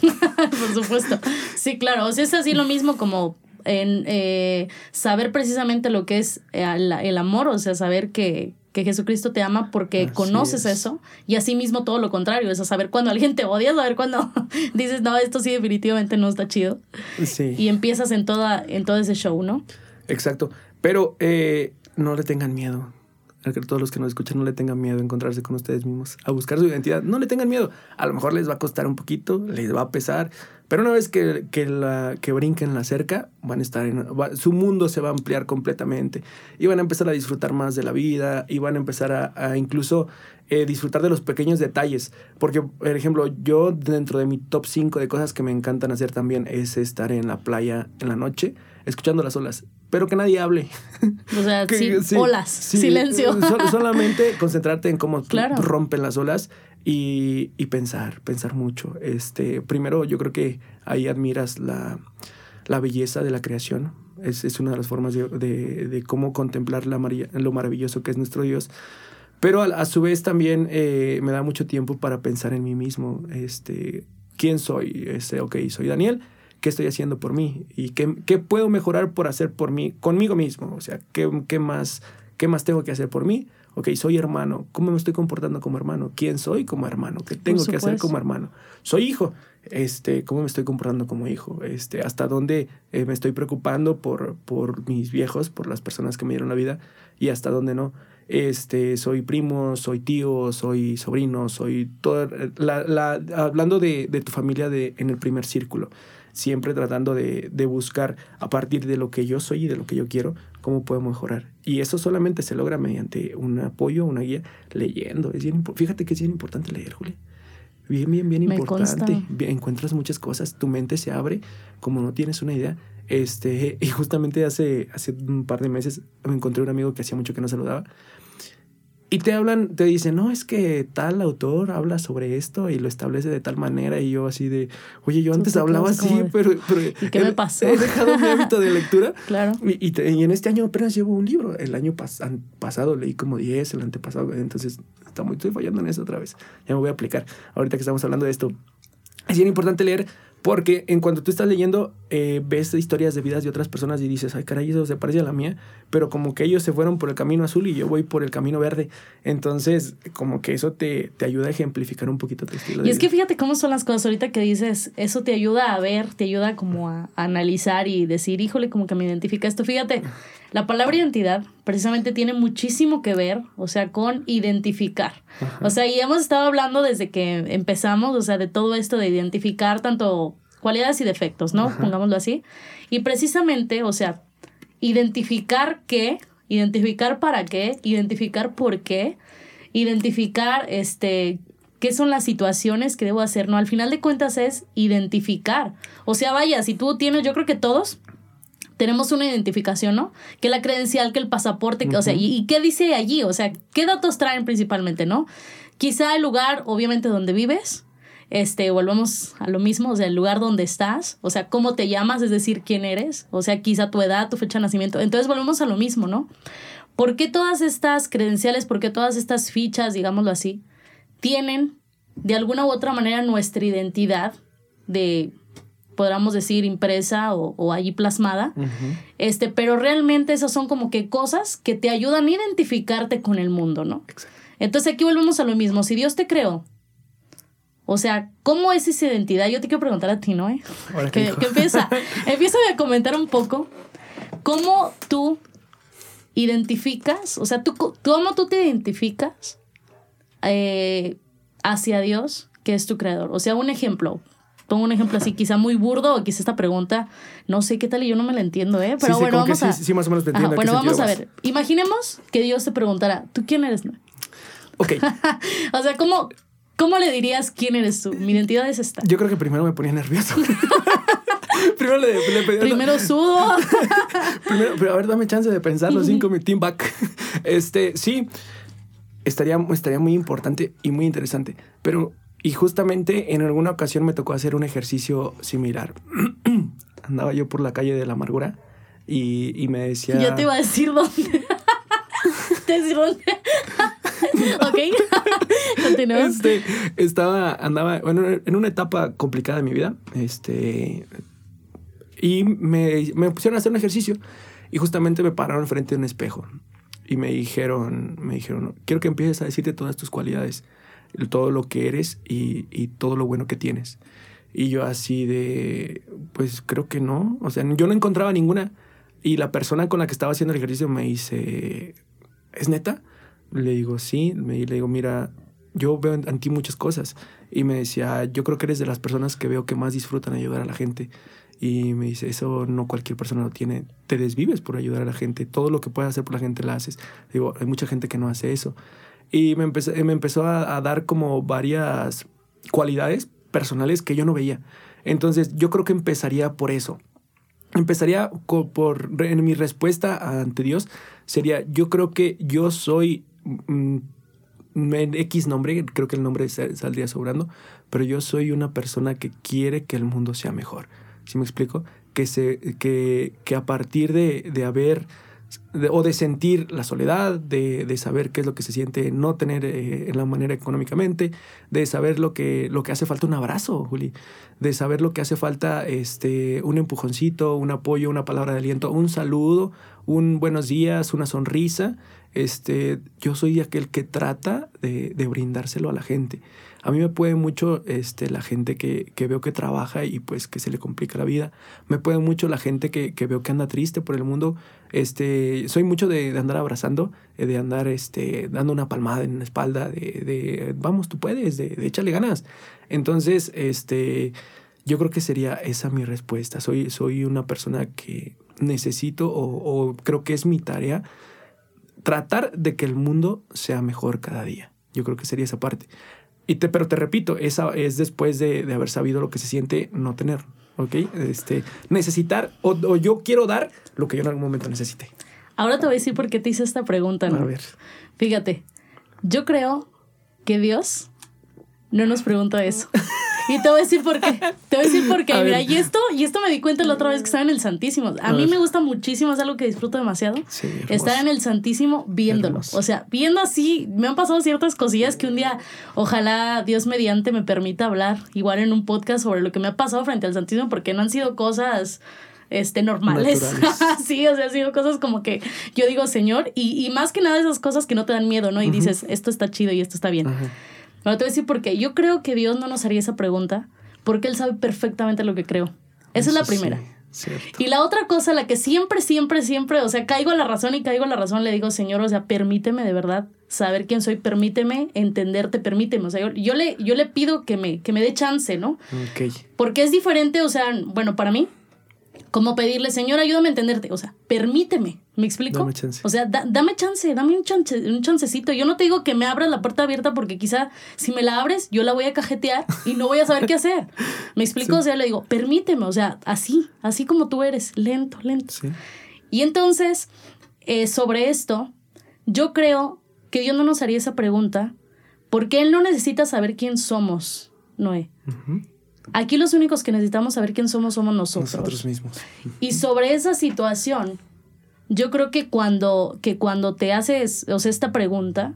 por supuesto. Sí, claro. O sea, es así lo mismo como en eh, saber precisamente lo que es eh, el amor, o sea, saber que, que Jesucristo te ama porque conoces eso y asimismo todo lo contrario, es a saber cuando alguien te odia, saber cuando dices, no, esto sí definitivamente no está chido. Sí. Y empiezas en, toda, en todo ese show, ¿no? Exacto, pero eh, no le tengan miedo. A que todos los que nos escuchan no le tengan miedo a encontrarse con ustedes mismos, a buscar su identidad. No le tengan miedo. A lo mejor les va a costar un poquito, les va a pesar, pero una vez que, que, la, que brinquen la cerca, van a estar en, su mundo se va a ampliar completamente y van a empezar a disfrutar más de la vida y van a empezar a, incluso eh, disfrutar de los pequeños detalles. Porque, por ejemplo, yo dentro de mi top 5 de cosas que me encantan hacer también es estar en la playa en la noche escuchando las olas, pero que nadie hable. O sea, sí, olas, silencio. solamente concentrarte en cómo rompen las olas y, y, pensar, pensar mucho. Este, primero, yo creo que ahí admiras la, la belleza de la creación. Es, es, una de las formas de, de, de cómo contemplar la lo maravilloso que es nuestro Dios. Pero a, su vez también eh, me da mucho tiempo para pensar en mí mismo. Este, ¿Quién soy? Este, ok, soy Daniel. ¿Qué estoy haciendo por mí? ¿Y qué, qué puedo mejorar por hacer por mí, conmigo mismo? O sea, ¿qué, qué, más, ¿qué más tengo que hacer por mí? ok, soy hermano, ¿cómo me estoy comportando como hermano? ¿Quién soy como hermano? ¿Qué tengo que hacer como hermano? Soy hijo, este, ¿cómo me estoy comportando como hijo? Este, ¿Hasta dónde eh, me estoy preocupando por, por mis viejos, por las personas que me dieron la vida y hasta dónde no? Este, soy primo, soy tío, soy sobrino, soy todo, la, la, hablando de, de, tu familia de, en el primer círculo, siempre tratando de, de buscar a partir de lo que yo soy y de lo que yo quiero, cómo puedo mejorar. Y eso solamente se logra mediante un apoyo, una guía, leyendo. Es bien, fíjate que es bien importante leer, Julia. Bien, bien, bien importante. encuentras muchas cosas, tu mente se abre como no tienes una idea. Este, y justamente hace, hace un par de meses me encontré un amigo que hacía mucho que no saludaba y te hablan, te dicen, no, es que tal autor habla sobre esto y lo establece de tal manera. Y yo así de, oye, yo antes hablaba así, pero, ¿Y qué me pasó? He dejado mi hábito de lectura. claro. Y, y, en este año apenas llevo un libro. El año pasado leí como 10, el antepasado. Entonces, estoy fallando en eso otra vez. Ya me voy a aplicar. Ahorita que estamos hablando de esto. Es bien importante leer porque en cuanto tú estás leyendo, eh, ves historias de vidas de otras personas y dices, ay, caray, eso se parece a la mía, pero como que ellos se fueron por el camino azul y yo voy por el camino verde. Entonces, como que eso te, te ayuda a ejemplificar un poquito tu estilo. Y es que fíjate cómo son las cosas ahorita que dices, eso te ayuda a ver, te ayuda como a, analizar y decir, híjole, como que me identifica esto. Fíjate, la palabra identidad precisamente tiene muchísimo que ver, o sea, con identificar. O sea, y hemos estado hablando desde que empezamos, o sea, de todo esto de identificar tanto cualidades y defectos, ¿no? Pongámoslo así. Y precisamente, o sea, identificar qué, identificar para qué, identificar por qué, identificar este qué son las situaciones que debo hacer, ¿no? Al final de cuentas es identificar. O sea, vaya, si tú tienes, yo creo que todos tenemos una identificación, ¿no? Que la credencial, que el pasaporte, o sea, y, y, qué dice allí? O sea, ¿qué datos traen principalmente, ¿no? Quizá el lugar, obviamente, donde vives, este, volvemos a lo mismo, o sea, el lugar donde estás, o sea, cómo te llamas, es decir, quién eres, o sea, quizá tu edad, tu fecha de nacimiento. Entonces volvemos a lo mismo, ¿no? ¿Por qué todas estas credenciales, por qué todas estas fichas, digámoslo así, tienen de alguna u otra manera nuestra identidad de podríamos decir, impresa o, o allí plasmada. este, pero realmente esas son como que cosas que te ayudan a identificarte con el mundo, ¿no? Entonces aquí volvemos a lo mismo. Si Dios te creó, o sea, ¿cómo es esa identidad? Yo te quiero preguntar a ti, ¿no? Eh? Que, que, empieza, empieza a comentar un poco cómo tú identificas, o sea, tú, cómo tú te identificas eh, hacia Dios, que es tu creador. O sea, un ejemplo, pongo un ejemplo así, quizá muy burdo, o quizá esta pregunta, no sé qué tal y yo no me la entiendo, ¿eh? Pero bueno, vamos a... Sí, más o menos entiendo. bueno, vamos a ver. Imaginemos que Dios te preguntara, ¿tú quién eres? Ok. o sea, ¿cómo, ¿cómo le dirías quién eres tú? Mi identidad es esta. Yo creo que primero me ponía nervioso. primero le, pedía... Primero sudo. primero, pero a ver, dame chance de pensarlo, cinco mi team back. Este, sí, estaría, estaría muy importante y muy interesante, pero y justamente en alguna ocasión me tocó hacer un ejercicio similar. Andaba yo por la calle de la amargura y, me decía... Yo te iba a decir dónde. te decir dónde. ok. Continuamos. Este, estaba, andaba, bueno, en una etapa complicada de mi vida. Este. Y me, me pusieron a hacer un ejercicio. Y justamente me pararon frente a un espejo. Y me dijeron, me dijeron, quiero que empieces a decirte todas tus cualidades todo lo que eres y, y, todo lo bueno que tienes. Y yo así de, pues creo que no, o sea, yo no encontraba ninguna. Y la persona con la que estaba haciendo el ejercicio me dice, ¿es neta? Le digo, sí, me, le digo, mira, yo veo en, ti muchas cosas. Y me decía, yo creo que eres de las personas que veo que más disfrutan ayudar a la gente. Y me dice, eso no cualquier persona lo tiene. Te desvives por ayudar a la gente. Todo lo que puedes hacer por la gente lo haces. Digo, hay mucha gente que no hace eso. Y me, empezó, me empezó a, dar como varias cualidades personales que yo no veía. Entonces yo creo que empezaría por eso. Empezaría por, en mi respuesta ante Dios, sería, yo creo que yo soy mm, en X nombre, creo que el nombre saldría sobrando, pero yo soy una persona que quiere que el mundo sea mejor. ¿Sí me explico? Que, se, que, que a partir de, de haber o de sentir la soledad, de, de, saber qué es lo que se siente no tener eh, en la manera económicamente, de saber lo que, lo que hace falta un abrazo, Juli, de saber lo que hace falta este, un empujoncito, un apoyo, una palabra de aliento, un saludo, un buenos días, una sonrisa. Este, yo soy aquel que trata de, de brindárselo a la gente. A mí me puede mucho este, la gente que, que, veo que trabaja y pues que se le complica la vida. Me puede mucho la gente que, que veo que anda triste por el mundo. Este, soy mucho de, de andar abrazando, eh, de andar este, dando una palmada en la espalda, de, de vamos, tú puedes, de, de échale ganas. Entonces, este, yo creo que sería esa mi respuesta. Soy, soy una persona que necesito o, o creo que es mi tarea tratar de que el mundo sea mejor cada día. Yo creo que sería esa parte. Y te, pero te repito, esa es después de, de haber sabido lo que se siente no tener, ¿ok? Este, necesitar o, yo quiero dar lo que yo en algún momento necesite. Ahora te voy a decir por qué te hice esta pregunta, ¿no? A ver. Fíjate, yo creo que Dios no nos pregunta eso. Y te voy a decir por qué. Te voy a decir por qué. Mira, y esto, y esto me di cuenta la otra vez que estaba en el Santísimo. A, mí me gusta muchísimo, es algo que disfruto demasiado. estar en el Santísimo viéndolo. O sea, viendo así, me han pasado ciertas cosillas que un día, ojalá Dios mediante me permita hablar igual en un podcast sobre lo que me ha pasado frente al Santísimo, porque no han sido cosas este, normales. sí, o sea, han sido cosas como que yo digo, Señor, y, y, más que nada esas cosas que no te dan miedo, ¿no? Y dices, esto está chido y esto está bien. Bueno, te voy a decir por qué. Yo creo que Dios no nos haría esa pregunta porque Él sabe perfectamente lo que creo. Esa es la primera. y la otra cosa, la que siempre, siempre, siempre, o sea, caigo a la razón y caigo a la razón, le digo, Señor, o sea, permíteme de verdad saber quién soy, permíteme entenderte, permíteme. O sea, yo, le, yo le pido que me, que me dé chance, ¿no? Ok. Porque es diferente, o sea, bueno, para mí, como pedirle, Señor, ayúdame a entenderte. O sea, permíteme. ¿Me explico? Dame chance. O sea, dame chance, dame un, chance, un chancecito. Yo no te digo que me abras la puerta abierta porque quizá si me la abres, yo la voy a cajetear y no voy a saber qué hacer. ¿Me explico? O sea, le digo, permíteme, o sea, así, así como tú eres, lento, lento. Sí. Y entonces, eh, sobre esto, yo creo que Dios no nos haría esa pregunta porque Él no necesita saber quién somos, Noé. Aquí los únicos que necesitamos saber quién somos somos nosotros. Nosotros mismos. Y sobre esa situación, yo creo que cuando, que cuando te haces, o sea, esta pregunta,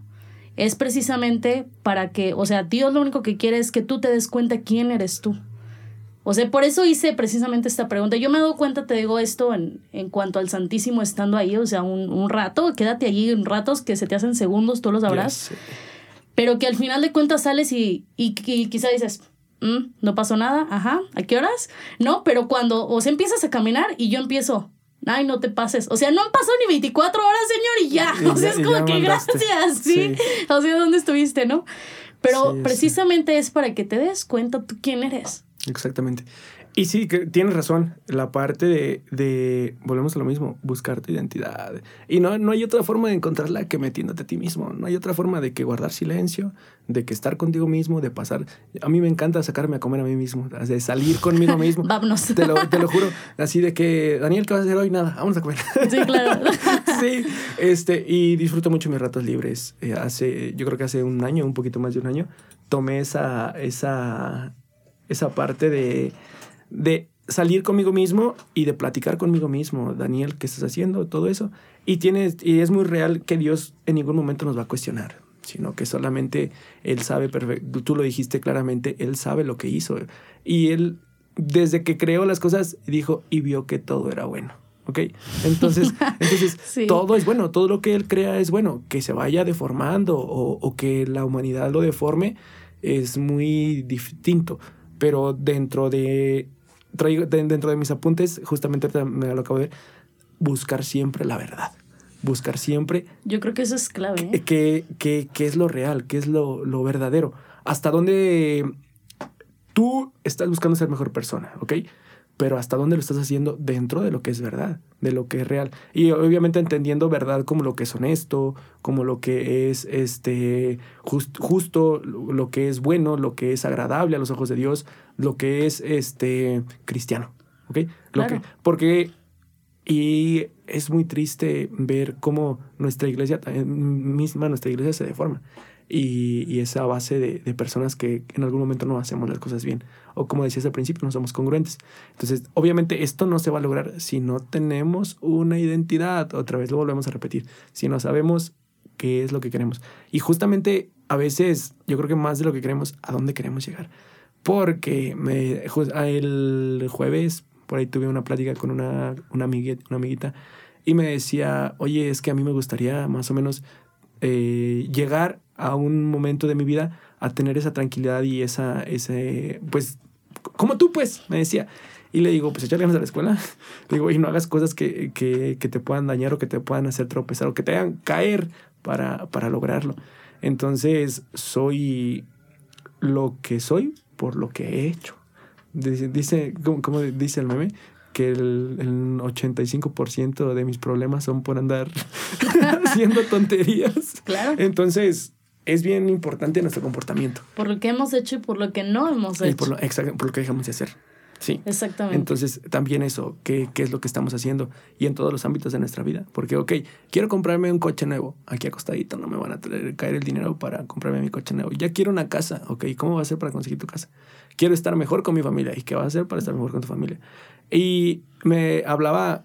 es precisamente para que, o sea, Dios lo único que quiere es que tú te des cuenta quién eres tú. O sea, por eso hice precisamente esta pregunta. Yo me dado cuenta, te digo esto en, en cuanto al Santísimo estando ahí, o sea, un, un rato, quédate allí en ratos que se te hacen segundos, tú lo sabrás. Pero que al final de cuentas sales y, y, y quizá dices, mm, no pasó nada, ajá, ¿a qué horas? No, pero cuando, o sea, empiezas a caminar y yo empiezo, ay, no te pases. O sea, no han pasado ni 24 horas, señor, y ya. o sea, es como que gracias, ¿sí? O sea, ¿dónde estuviste, no? Pero precisamente es para que te des cuenta tú quién eres. Exactamente. Y sí, que tienes razón, la parte de, de, volvemos a lo mismo, buscar tu identidad. Y no, no hay otra forma de encontrarla que metiéndote a ti mismo. No hay otra forma de que guardar silencio, de que estar contigo mismo, de pasar. A mí me encanta sacarme a comer a mí mismo, de salir conmigo mismo. Vámonos. Te lo, te lo juro. Así de que, Daniel, ¿qué vas a hacer hoy? Nada, vamos a comer. Sí, claro. sí, este, y disfruto mucho mis ratos libres. Eh, hace, yo creo que hace un año, un poquito más de un año, tomé esa, esa, esa parte de de salir conmigo mismo y de platicar conmigo mismo, Daniel, ¿qué estás haciendo? Todo eso. Y, tienes, y es muy real que Dios en ningún momento nos va a cuestionar, sino que solamente Él sabe perfecto, tú lo dijiste claramente, Él sabe lo que hizo. Y Él, desde que creó las cosas, dijo y vio que todo era bueno. ¿ok? Entonces, entonces todo es bueno, todo lo que él crea es bueno, que se vaya deformando o, o, que la humanidad lo deforme es muy distinto, pero dentro de traigo dentro de mis apuntes, justamente me lo acabo de ver, buscar siempre la verdad. Buscar siempre. Yo creo que eso es clave. ¿eh? ¿Qué, qué, qué es lo real? ¿Qué es lo, lo verdadero? ¿Hasta dónde tú estás buscando ser mejor persona? ¿Ok? pero hasta dónde lo estás haciendo dentro de lo que es verdad, de lo que es real. Y obviamente entendiendo verdad como lo que es honesto, como lo que es este justo, lo que es bueno, lo que es agradable a los ojos de Dios, lo que es este cristiano. ¿Ok? Lo que, porque y es muy triste ver cómo nuestra iglesia, misma nuestra iglesia se deforma y, y esa base de, de, personas que en algún momento no hacemos las cosas bien. O como decías al principio, no somos congruentes. Entonces, obviamente esto no se va a lograr si no tenemos una identidad. Otra vez lo volvemos a repetir. Si no sabemos qué es lo que queremos. Y justamente a veces, yo creo que más de lo que queremos, a dónde queremos llegar. Porque me, el jueves por ahí tuve una plática con una, una, amiguita, una amiguita y me decía, oye, es que a mí me gustaría más o menos eh, llegar a un momento de mi vida a tener esa tranquilidad y esa, ese, pues, como tú, pues, me decía. Y le digo, pues echarle ganas a la escuela. Le digo, y no hagas cosas que, que, que, te puedan dañar o que te puedan hacer tropezar o que te hagan caer para, para lograrlo. Entonces, soy lo que soy por lo que he hecho. Dice, dice como, dice el meme, que el, el 85% de mis problemas son por andar haciendo tonterías. Claro. Entonces, es bien importante nuestro comportamiento. Por lo que hemos hecho y por lo que no hemos hecho. por lo, exacto, por lo que dejamos de hacer. Sí. Exactamente. Entonces, también eso, ¿qué, ¿qué, es lo que estamos haciendo? Y en todos los ámbitos de nuestra vida. Porque, ok, quiero comprarme un coche nuevo. Aquí acostadito no me van a traer, caer el dinero para comprarme mi coche nuevo. Ya quiero una casa. Ok, ¿cómo va a ser para conseguir tu casa? Quiero estar mejor con mi familia. ¿Y qué va a hacer para estar mejor con tu familia? Y me hablaba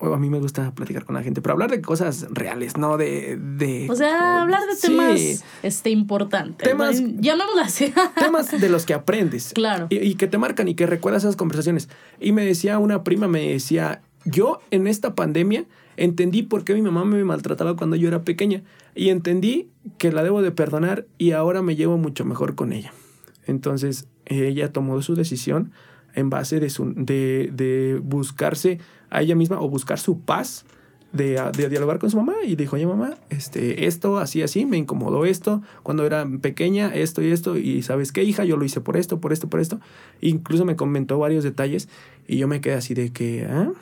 a mí me gusta platicar con la gente, pero hablar de cosas reales, no de... de o sea, hablar de temas este, importantes. Temas... Llamémoslo así. temas de los que aprendes. Claro. Y, y, que te marcan y que recuerdas esas conversaciones. Y me decía una prima, me decía, yo en esta pandemia entendí por qué mi mamá me maltrataba cuando yo era pequeña. Y entendí que la debo de perdonar y ahora me llevo mucho mejor con ella. Entonces, ella tomó su decisión en base de, su, de, de buscarse a ella misma o buscar su paz de, de, dialogar con su mamá y dijo, oye mamá, este, esto, así, así, me incomodó esto, cuando era pequeña, esto y esto, y sabes qué, hija, yo lo hice por esto, por esto, por esto. Incluso me comentó varios detalles y yo me quedé así de que, ah,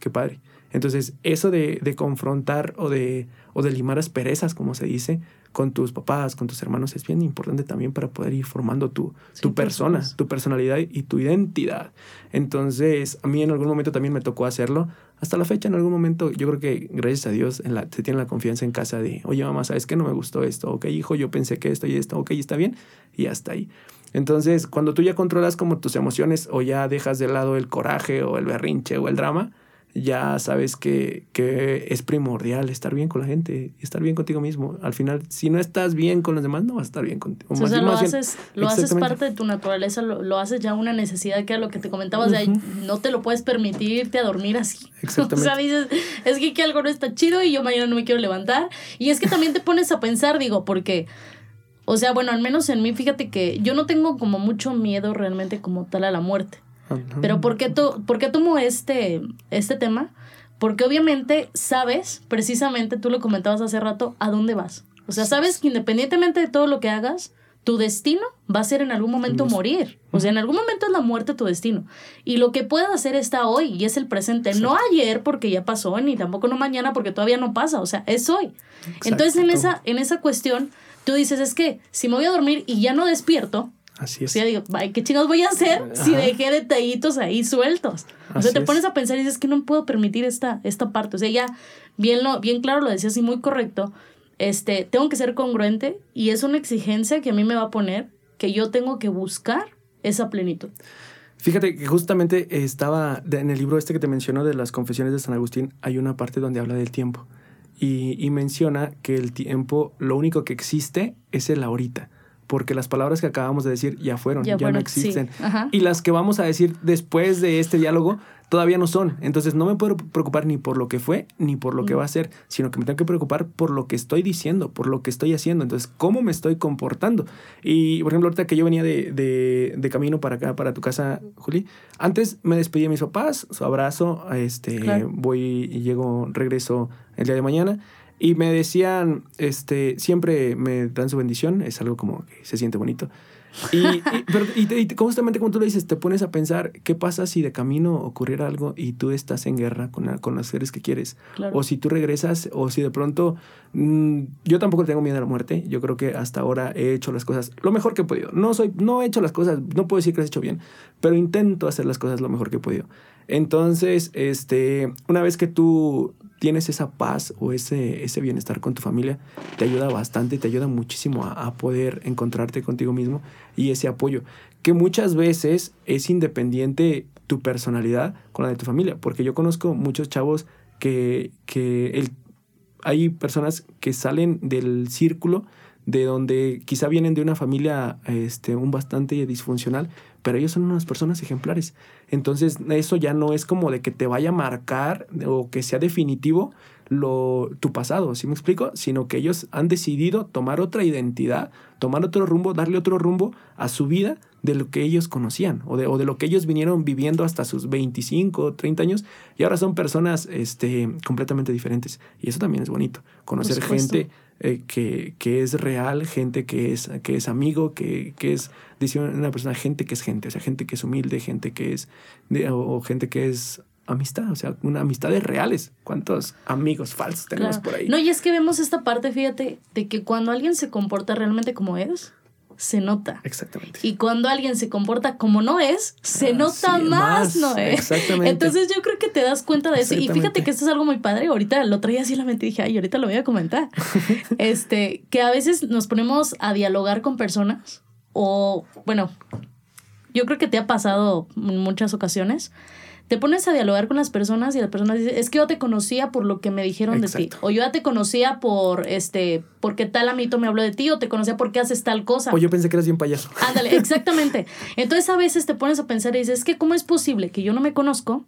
qué padre. Entonces, eso de, de confrontar o de, o de limar asperezas, como se dice, con tus papás, con tus hermanos, es bien importante también para poder ir formando tu, tu persona, tu personalidad y tu identidad. Entonces, a mí en algún momento también me tocó hacerlo. Hasta la fecha, en algún momento, yo creo que gracias a Dios en la, se tiene la confianza en casa de, oye mamá, ¿sabes qué? No me gustó esto. Ok, hijo, yo pensé que esto y esto. Ok, está bien. Y hasta ahí. Entonces, cuando tú ya controlas como tus emociones o ya dejas de lado el coraje o el berrinche o el drama, ya sabes que, que, es primordial estar bien con la gente, estar bien contigo mismo. Al final, si no estás bien con los demás, no vas a estar bien contigo. o sea, lo, haces, lo haces parte de tu naturaleza, lo, lo, haces ya una necesidad que a lo que te comentabas, de ahí, no te lo puedes permitir irte a dormir así. Exactamente. o sea, dices, es que, que algo no está chido y yo mañana no me quiero levantar. Y es que también te pones a pensar, digo, porque... O sea, bueno, al menos en mí, fíjate que yo no tengo como mucho miedo realmente como tal a la muerte. Pero ¿por qué, tú, ¿por qué tomo este, este tema? Porque obviamente sabes, precisamente tú lo comentabas hace rato, a dónde vas. O sea, sabes que independientemente de todo lo que hagas, tu destino va a ser en algún momento morir. O sea, en algún momento es la muerte tu destino. Y lo que puedes hacer está hoy y es el presente. No ayer porque ya pasó, ni tampoco no mañana porque todavía no pasa. O sea, es hoy. Entonces, en esa, en esa cuestión, tú dices, es que si me voy a dormir y ya no despierto, Así es. O sea, digo, ¿qué chingados voy a hacer si dejé detallitos ahí sueltos? O sea, te pones a pensar y dices que no puedo permitir esta, esta parte. O sea, ya bien, lo, bien claro lo decías y muy correcto. Este, tengo que ser congruente y es una exigencia que a mí me va a poner que yo tengo que buscar esa plenitud. Fíjate que justamente estaba en el libro este que te menciono de las confesiones de San Agustín, hay una parte donde habla del tiempo y, y menciona que el tiempo, lo único que existe es el ahorita porque las palabras que acabamos de decir ya fueron, ya, no existen. Y las que vamos a decir después de este diálogo todavía no son. Entonces no me puedo preocupar ni por lo que fue ni por lo que mm. va a ser, sino que me tengo que preocupar por lo que estoy diciendo, por lo que estoy haciendo. Entonces, ¿cómo me estoy comportando? Y, por ejemplo, ahorita que yo venía de, de, camino para acá, para tu casa, Juli, antes me despedí de mis papás, su abrazo, este, voy y llego, regreso el día de mañana. Y me decían, este, siempre me dan su bendición, es algo como que se siente bonito. Y, y, pero, y, constantemente, como tú lo dices, te pones a pensar qué pasa si de camino ocurriera algo y tú estás en guerra con, con los seres que quieres. O si tú regresas, o si de pronto. Mm, yo tampoco tengo miedo a la muerte. Yo creo que hasta ahora he hecho las cosas lo mejor que he podido. No, soy, no he hecho las cosas, no puedo decir que las he hecho bien, pero intento hacer las cosas lo mejor que he podido. Entonces, este, una vez que tú tienes esa paz o ese, ese bienestar con tu familia, te ayuda bastante, te ayuda muchísimo a, poder encontrarte contigo mismo y ese apoyo, que muchas veces es independiente tu personalidad con la de tu familia, porque yo conozco muchos chavos que, que el, hay personas que salen del círculo de donde quizá vienen de una familia este, un bastante disfuncional, pero ellos son unas personas ejemplares. Entonces, eso ya no es como de que te vaya a marcar o que sea definitivo lo, tu pasado, ¿sí me explico? Sino que ellos han decidido tomar otra identidad, tomar otro rumbo, darle otro rumbo a su vida de lo que ellos conocían o de, o de lo que ellos vinieron viviendo hasta sus 25, 30 años y ahora son personas este, completamente diferentes. Y eso también es bonito, conocer gente eh, que, que, es real, gente que es, que es amigo, que, que es, dice una persona, gente que es gente, o sea, gente que es humilde, gente que es, o, gente que es amistad, o sea, una amistades reales. ¿Cuántos amigos falsos tenemos por ahí? No, y es que vemos esta parte, fíjate, de que cuando alguien se comporta realmente como es, se nota. Exactamente. Y cuando alguien se comporta como no es, se nota más, ¿no es? Exactamente. Entonces yo creo que te das cuenta de eso. Y fíjate que esto es algo muy padre. Ahorita lo traía así en la mente y dije, ay, ahorita lo voy a comentar. este, que a veces nos ponemos a dialogar con personas o, bueno, yo creo que te ha pasado en muchas ocasiones te pones a dialogar con las personas y las personas dicen, es que yo te conocía por lo que me dijeron de ti. O yo ya te conocía por, este, porque tal amito me habló de ti, o te conocía porque haces tal cosa. O yo pensé que eras bien payaso. Ándale, exactamente. Entonces a veces te pones a pensar y dices, es que ¿cómo es posible que yo no me conozco?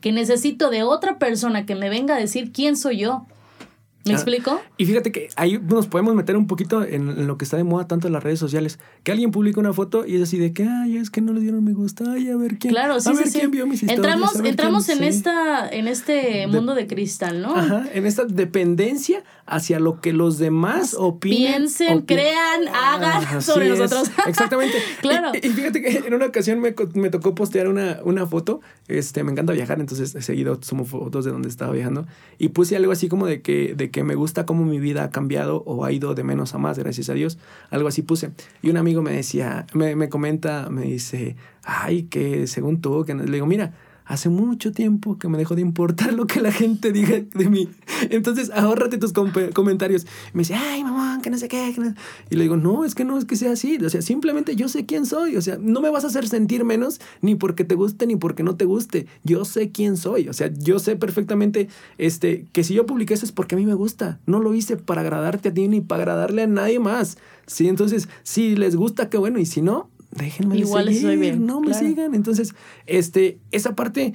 Que necesito de otra persona que me venga a decir quién soy yo. ¿Me ah, explico? Y fíjate que ahí nos podemos meter un poquito en, lo que está de moda tanto en las redes sociales. Que alguien publica una foto y es así de que, ay, es que no le dieron me gusta, ay, a ver quién. Claro, sí, a ver quién vio mis historias. Entramos, entramos en, esta, en este mundo de cristal, ¿no? Ajá, en esta dependencia hacia lo que los demás opinen. Piensen, crean, hagan sobre nosotros. Exactamente. claro. Y, fíjate que en una ocasión me, me tocó postear una, una foto. Este, me encanta viajar, entonces he seguido sumo fotos de donde estaba viajando. Y puse algo así como de que, de que me gusta cómo mi vida ha cambiado o ha ido de menos a más, gracias a Dios. Algo así puse. Y un amigo me decía, me, me comenta, me dice, ay, que según tú, que le digo, mira, hace mucho tiempo que me dejó de importar lo que la gente diga de mí. Entonces, ahórrate tus comentarios. Me dice, ay, mamá, que no sé qué. Y le digo, no, es que no es que sea así. O sea, simplemente yo sé quién soy. O sea, no me vas a hacer sentir menos ni porque te guste ni porque no te guste. Yo sé quién soy. O sea, yo sé perfectamente este, que si yo publiqué eso es porque a mí me gusta. No lo hice para agradarte a ti ni para agradarle a nadie más. Sí, entonces, si les gusta, qué bueno. Y si no, déjenme Igual seguir, bien, no me sigan. Entonces, este, esa parte,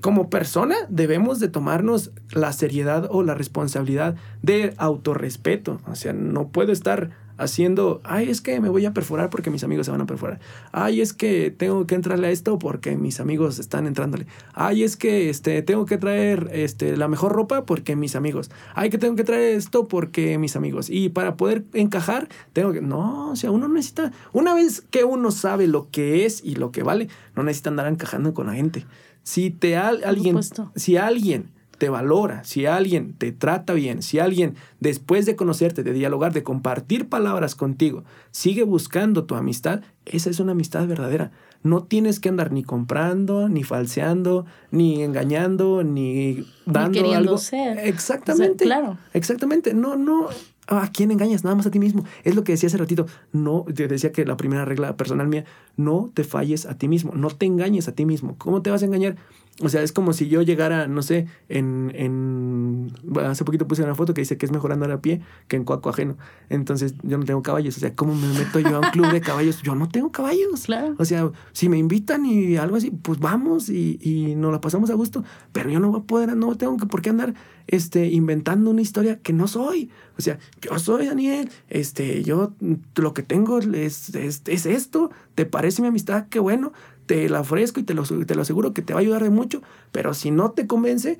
como persona, debemos de tomarnos la seriedad o la responsabilidad de autorrespeto. O sea, no puedo estar haciendo, ay, es que me voy a perforar porque mis amigos se van a perforar. Ay, es que tengo que entrarle a esto porque mis amigos están entrándole. Ay, es que este, tengo que traer este, la mejor ropa porque mis amigos. Ay, que tengo que traer esto porque mis amigos. Y para poder encajar, tengo que... No, o sea, uno necesita... Una vez que uno sabe lo que es y lo que vale, no necesita andar encajando con la gente. Si te alguien... Si alguien te valora, si alguien te trata bien, si alguien después de conocerte, de dialogar, de compartir palabras contigo, sigue buscando tu amistad, esa es una amistad verdadera. No tienes que andar ni comprando, ni falseando, ni engañando, ni dando ni algo. Ser. Exactamente. claro. Exactamente. No, no. ¿A quién engañas? Nada más a ti mismo. Es lo que decía hace ratito. No, te decía que la primera regla personal mía, no te falles a ti mismo, no te engañes a ti mismo. ¿Cómo te vas a engañar? O sea, es como si yo llegara, no sé, en, en hace poquito puse una foto que dice que es mejor andar a pie que en cuaco ajeno. Entonces, yo no tengo caballos. O sea, ¿cómo me meto yo a un club de caballos? Yo no tengo caballos. Claro. O sea, si me invitan y algo así, pues vamos y, y nos la pasamos a gusto. Pero yo no voy a poder, no tengo que por qué andar este, inventando una historia que no soy. O sea, yo soy Daniel, este, yo lo que tengo es, es, es esto. ¿Te parece mi amistad? Qué bueno te la ofrezco y te lo, te lo aseguro que te va a ayudar de mucho, pero si no te convence,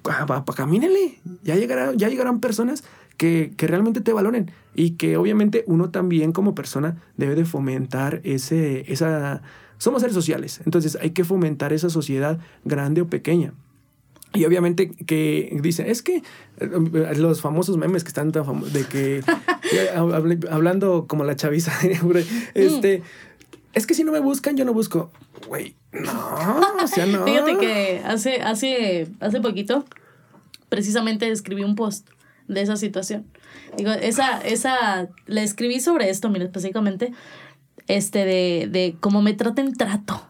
pa, camínele. Ya llegarán, ya llegarán personas que, que, realmente te valoren y que obviamente uno también como persona debe de fomentar ese, esa... Somos seres sociales, entonces hay que fomentar esa sociedad grande o pequeña. Y obviamente que dicen, es que eh, los famosos memes que están tan famosos, de que, hablando como la chaviza, este, es que si no me buscan, yo no busco. Güey, no, o sea, no. Fíjate que hace, hace, hace poquito, precisamente escribí un post de esa situación. Digo, esa, esa, la escribí sobre esto, mira, específicamente, este, de, de cómo me traten trato.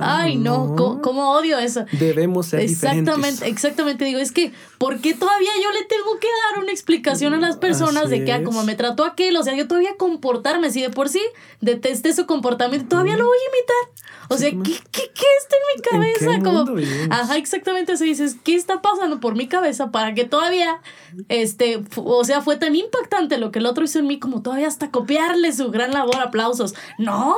Ay, no, ¿Cómo, odio eso? Debemos ser Exactamente, exactamente. Digo, es que, ¿por qué todavía yo le tengo que dar una explicación a las personas de que, ah, como me trató aquel, o sea, yo todavía comportarme, si de por sí detesté su comportamiento, todavía lo voy a imitar? O sea, ¿qué, qué, qué está en mi cabeza? como, ajá, exactamente eso. Dices, ¿qué está pasando por mi cabeza para que todavía, este, o sea, fue tan impactante lo que el otro hizo en mí como todavía hasta copiarle su gran labor, aplausos? No,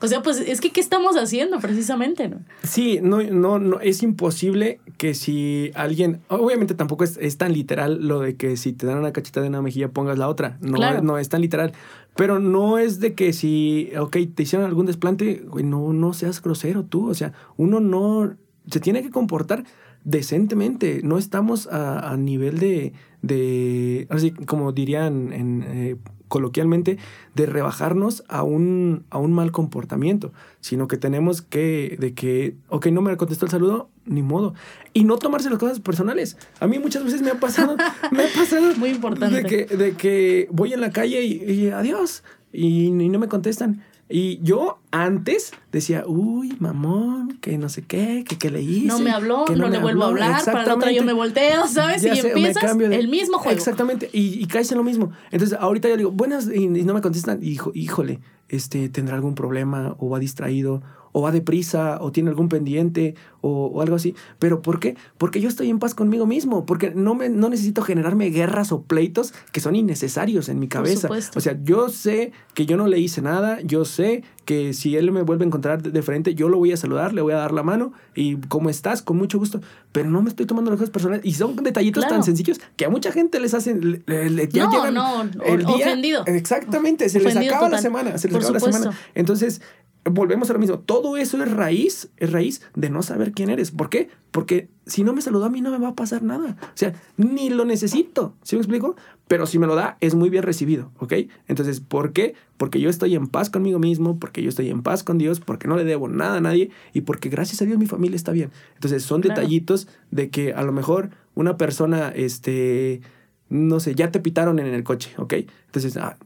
o sea, pues es que, ¿qué estamos haciendo precisamente? ¿no? Sí, no, no, no, es imposible que si alguien, obviamente tampoco es, es tan literal lo de que si te dan una cachita de una mejilla pongas la otra. No, no es tan literal. Pero no es de que si, ok, te hicieron algún desplante, güey, no, no seas grosero tú. O sea, uno no se tiene que comportar decentemente. No estamos a, a nivel de, de, así como dirían en, eh, coloquialmente, de rebajarnos a un, a un mal comportamiento, sino que tenemos que, de que, ok, no me contestó el saludo, ni modo. Y no tomarse las cosas personales. A mí muchas veces me ha pasado, me ha pasado Muy importante. De que, de que voy en la calle y, adiós, y, y no me contestan. Y yo antes decía, uy, mamón, que no sé qué, que, que le hice. No me habló, no, le vuelvo a hablar, para la otra yo me volteo, ¿sabes? y empiezas el mismo juego. Exactamente, y, y caes en lo mismo. Entonces, ahorita yo digo, buenas, y, no me contestan, y hijo, híjole, este, tendrá algún problema, o va distraído, o va deprisa, o tiene algún pendiente, o, algo así. ¿Pero por qué? Porque yo estoy en paz conmigo mismo, porque no, me, no necesito generarme guerras o pleitos que son innecesarios en mi cabeza. o sea, yo sé que yo no le hice nada, yo sé que si él me vuelve a encontrar de frente, yo lo voy a saludar, le voy a dar la mano y ¿cómo estás? Con mucho gusto. Pero no me estoy tomando las cosas personales. Y son detallitos tan sencillos que a mucha gente les hacen... ya no, no, el día, ofendido. Exactamente, se les acaba la semana, se les acaba la semana. Entonces, volvemos a lo mismo. Todo eso es raíz, es raíz de no saber quién eres. ¿Por qué? Porque si no me saludó a mí no me va a pasar nada. O sea, ni lo necesito. ¿Sí me explico? Pero si me lo da, es muy bien recibido, ¿ok? Entonces, ¿por qué? Porque yo estoy en paz conmigo mismo, porque yo estoy en paz con Dios, porque no le debo nada a nadie y porque gracias a Dios mi familia está bien. Entonces, son detallitos de que a lo mejor una persona, este, no sé, ya te pitaron en el coche, ¿ok? Entonces, ah,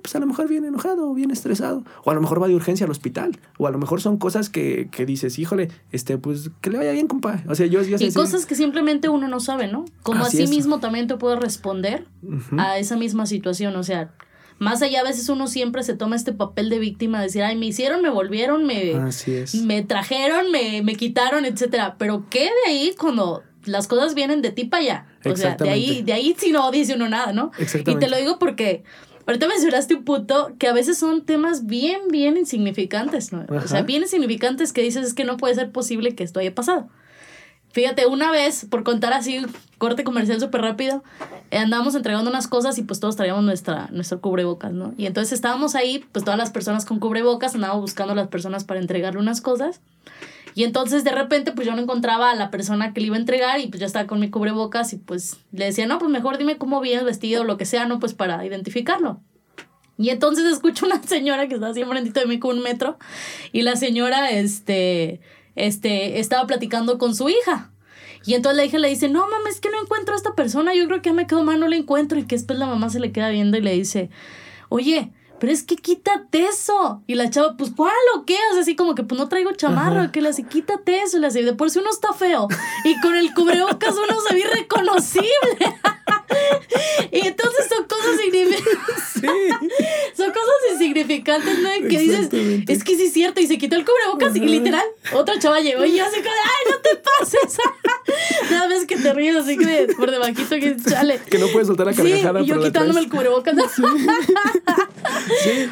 pues a lo mejor viene enojado o viene estresado, o a lo mejor va de urgencia al hospital, o a lo mejor son cosas que, que dices, híjole, este, pues que le vaya bien, compa. O sea, yo, yo Y cosas que simplemente uno no sabe, ¿no? Como así, mismo también te puede responder a esa misma situación, o sea, más allá a veces uno siempre se toma este papel de víctima, de decir, ay, me hicieron, me volvieron, me, me trajeron, me, me quitaron, etcétera. Pero ¿qué de ahí cuando las cosas vienen de ti para allá? O sea, de ahí, de ahí sí no dice uno nada, ¿no? Y te lo digo porque Ahorita mencionaste un punto que a veces son temas bien, bien insignificantes, ¿no? O sea, bien insignificantes que dices es que no puede ser posible que esto haya pasado. Fíjate, una vez, por contar así, corte comercial súper rápido, eh, andábamos entregando unas cosas y pues todos traíamos nuestra, nuestro cubrebocas, ¿no? Y entonces estábamos ahí, pues todas las personas con cubrebocas, andábamos buscando a las personas para entregarle unas cosas. Y entonces de repente pues yo no encontraba a la persona que le iba a entregar y pues ya estaba con mi cubrebocas y pues le decía, no, pues mejor dime cómo vienes vestido lo que sea, ¿no? Pues para identificarlo. Y entonces escucho una señora que está así enfrentito de mí con un metro y la señora, este, este, estaba platicando con su hija. Y entonces la hija le dice, no mames, es que no encuentro a esta persona, yo creo que me quedo mal, no la encuentro. Y que después la mamá se le queda viendo y le dice, oye, pero es que quítate eso. Y la chava, pues, ¿cuál o qué? O sea, así como que, pues, no traigo chamarra. Que le hace, quítate eso. Y le hace, de por si uno está feo. Y con el cubrebocas uno se ve irreconocible. y entonces son cosas insignificantes. Sí. son cosas insignificantes, ¿no? Que dices, es que sí es cierto. Y se quitó el cubrebocas y literal, otra chava llegó y yo así como, ¡ay, no te pases! Nada más que te ríes así que por debajito que chale. Que no puedes soltar la carcajada. Sí, y yo quitándome el cubrebocas. Sí,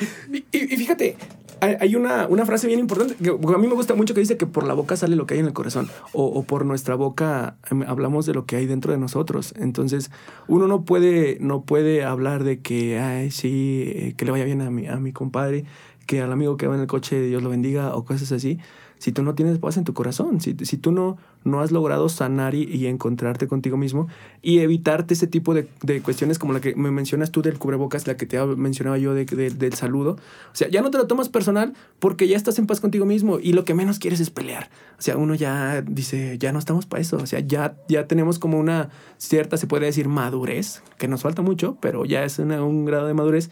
y, fíjate, hay una, una, frase bien importante que a mí me gusta mucho que dice que por la boca sale lo que hay en el corazón o, o, por nuestra boca em, hablamos de lo que hay dentro de nosotros. Entonces, uno no puede, no puede hablar de que, ay, sí, eh, que le vaya bien a mi, a mi compadre, que al amigo que va en el coche Dios lo bendiga o cosas así, si tú no tienes paz en tu corazón, si, si tú no, no has logrado sanar y, encontrarte contigo mismo y evitarte ese tipo de, de, cuestiones como la que me mencionas tú del cubrebocas, la que te mencionaba yo de, del saludo. O sea, ya no te lo tomas personal porque ya estás en paz contigo mismo y lo que menos quieres es pelear. O sea, uno ya dice, ya no estamos para eso. O sea, ya, ya tenemos como una cierta, se puede decir, madurez, que nos falta mucho, pero ya es un grado de madurez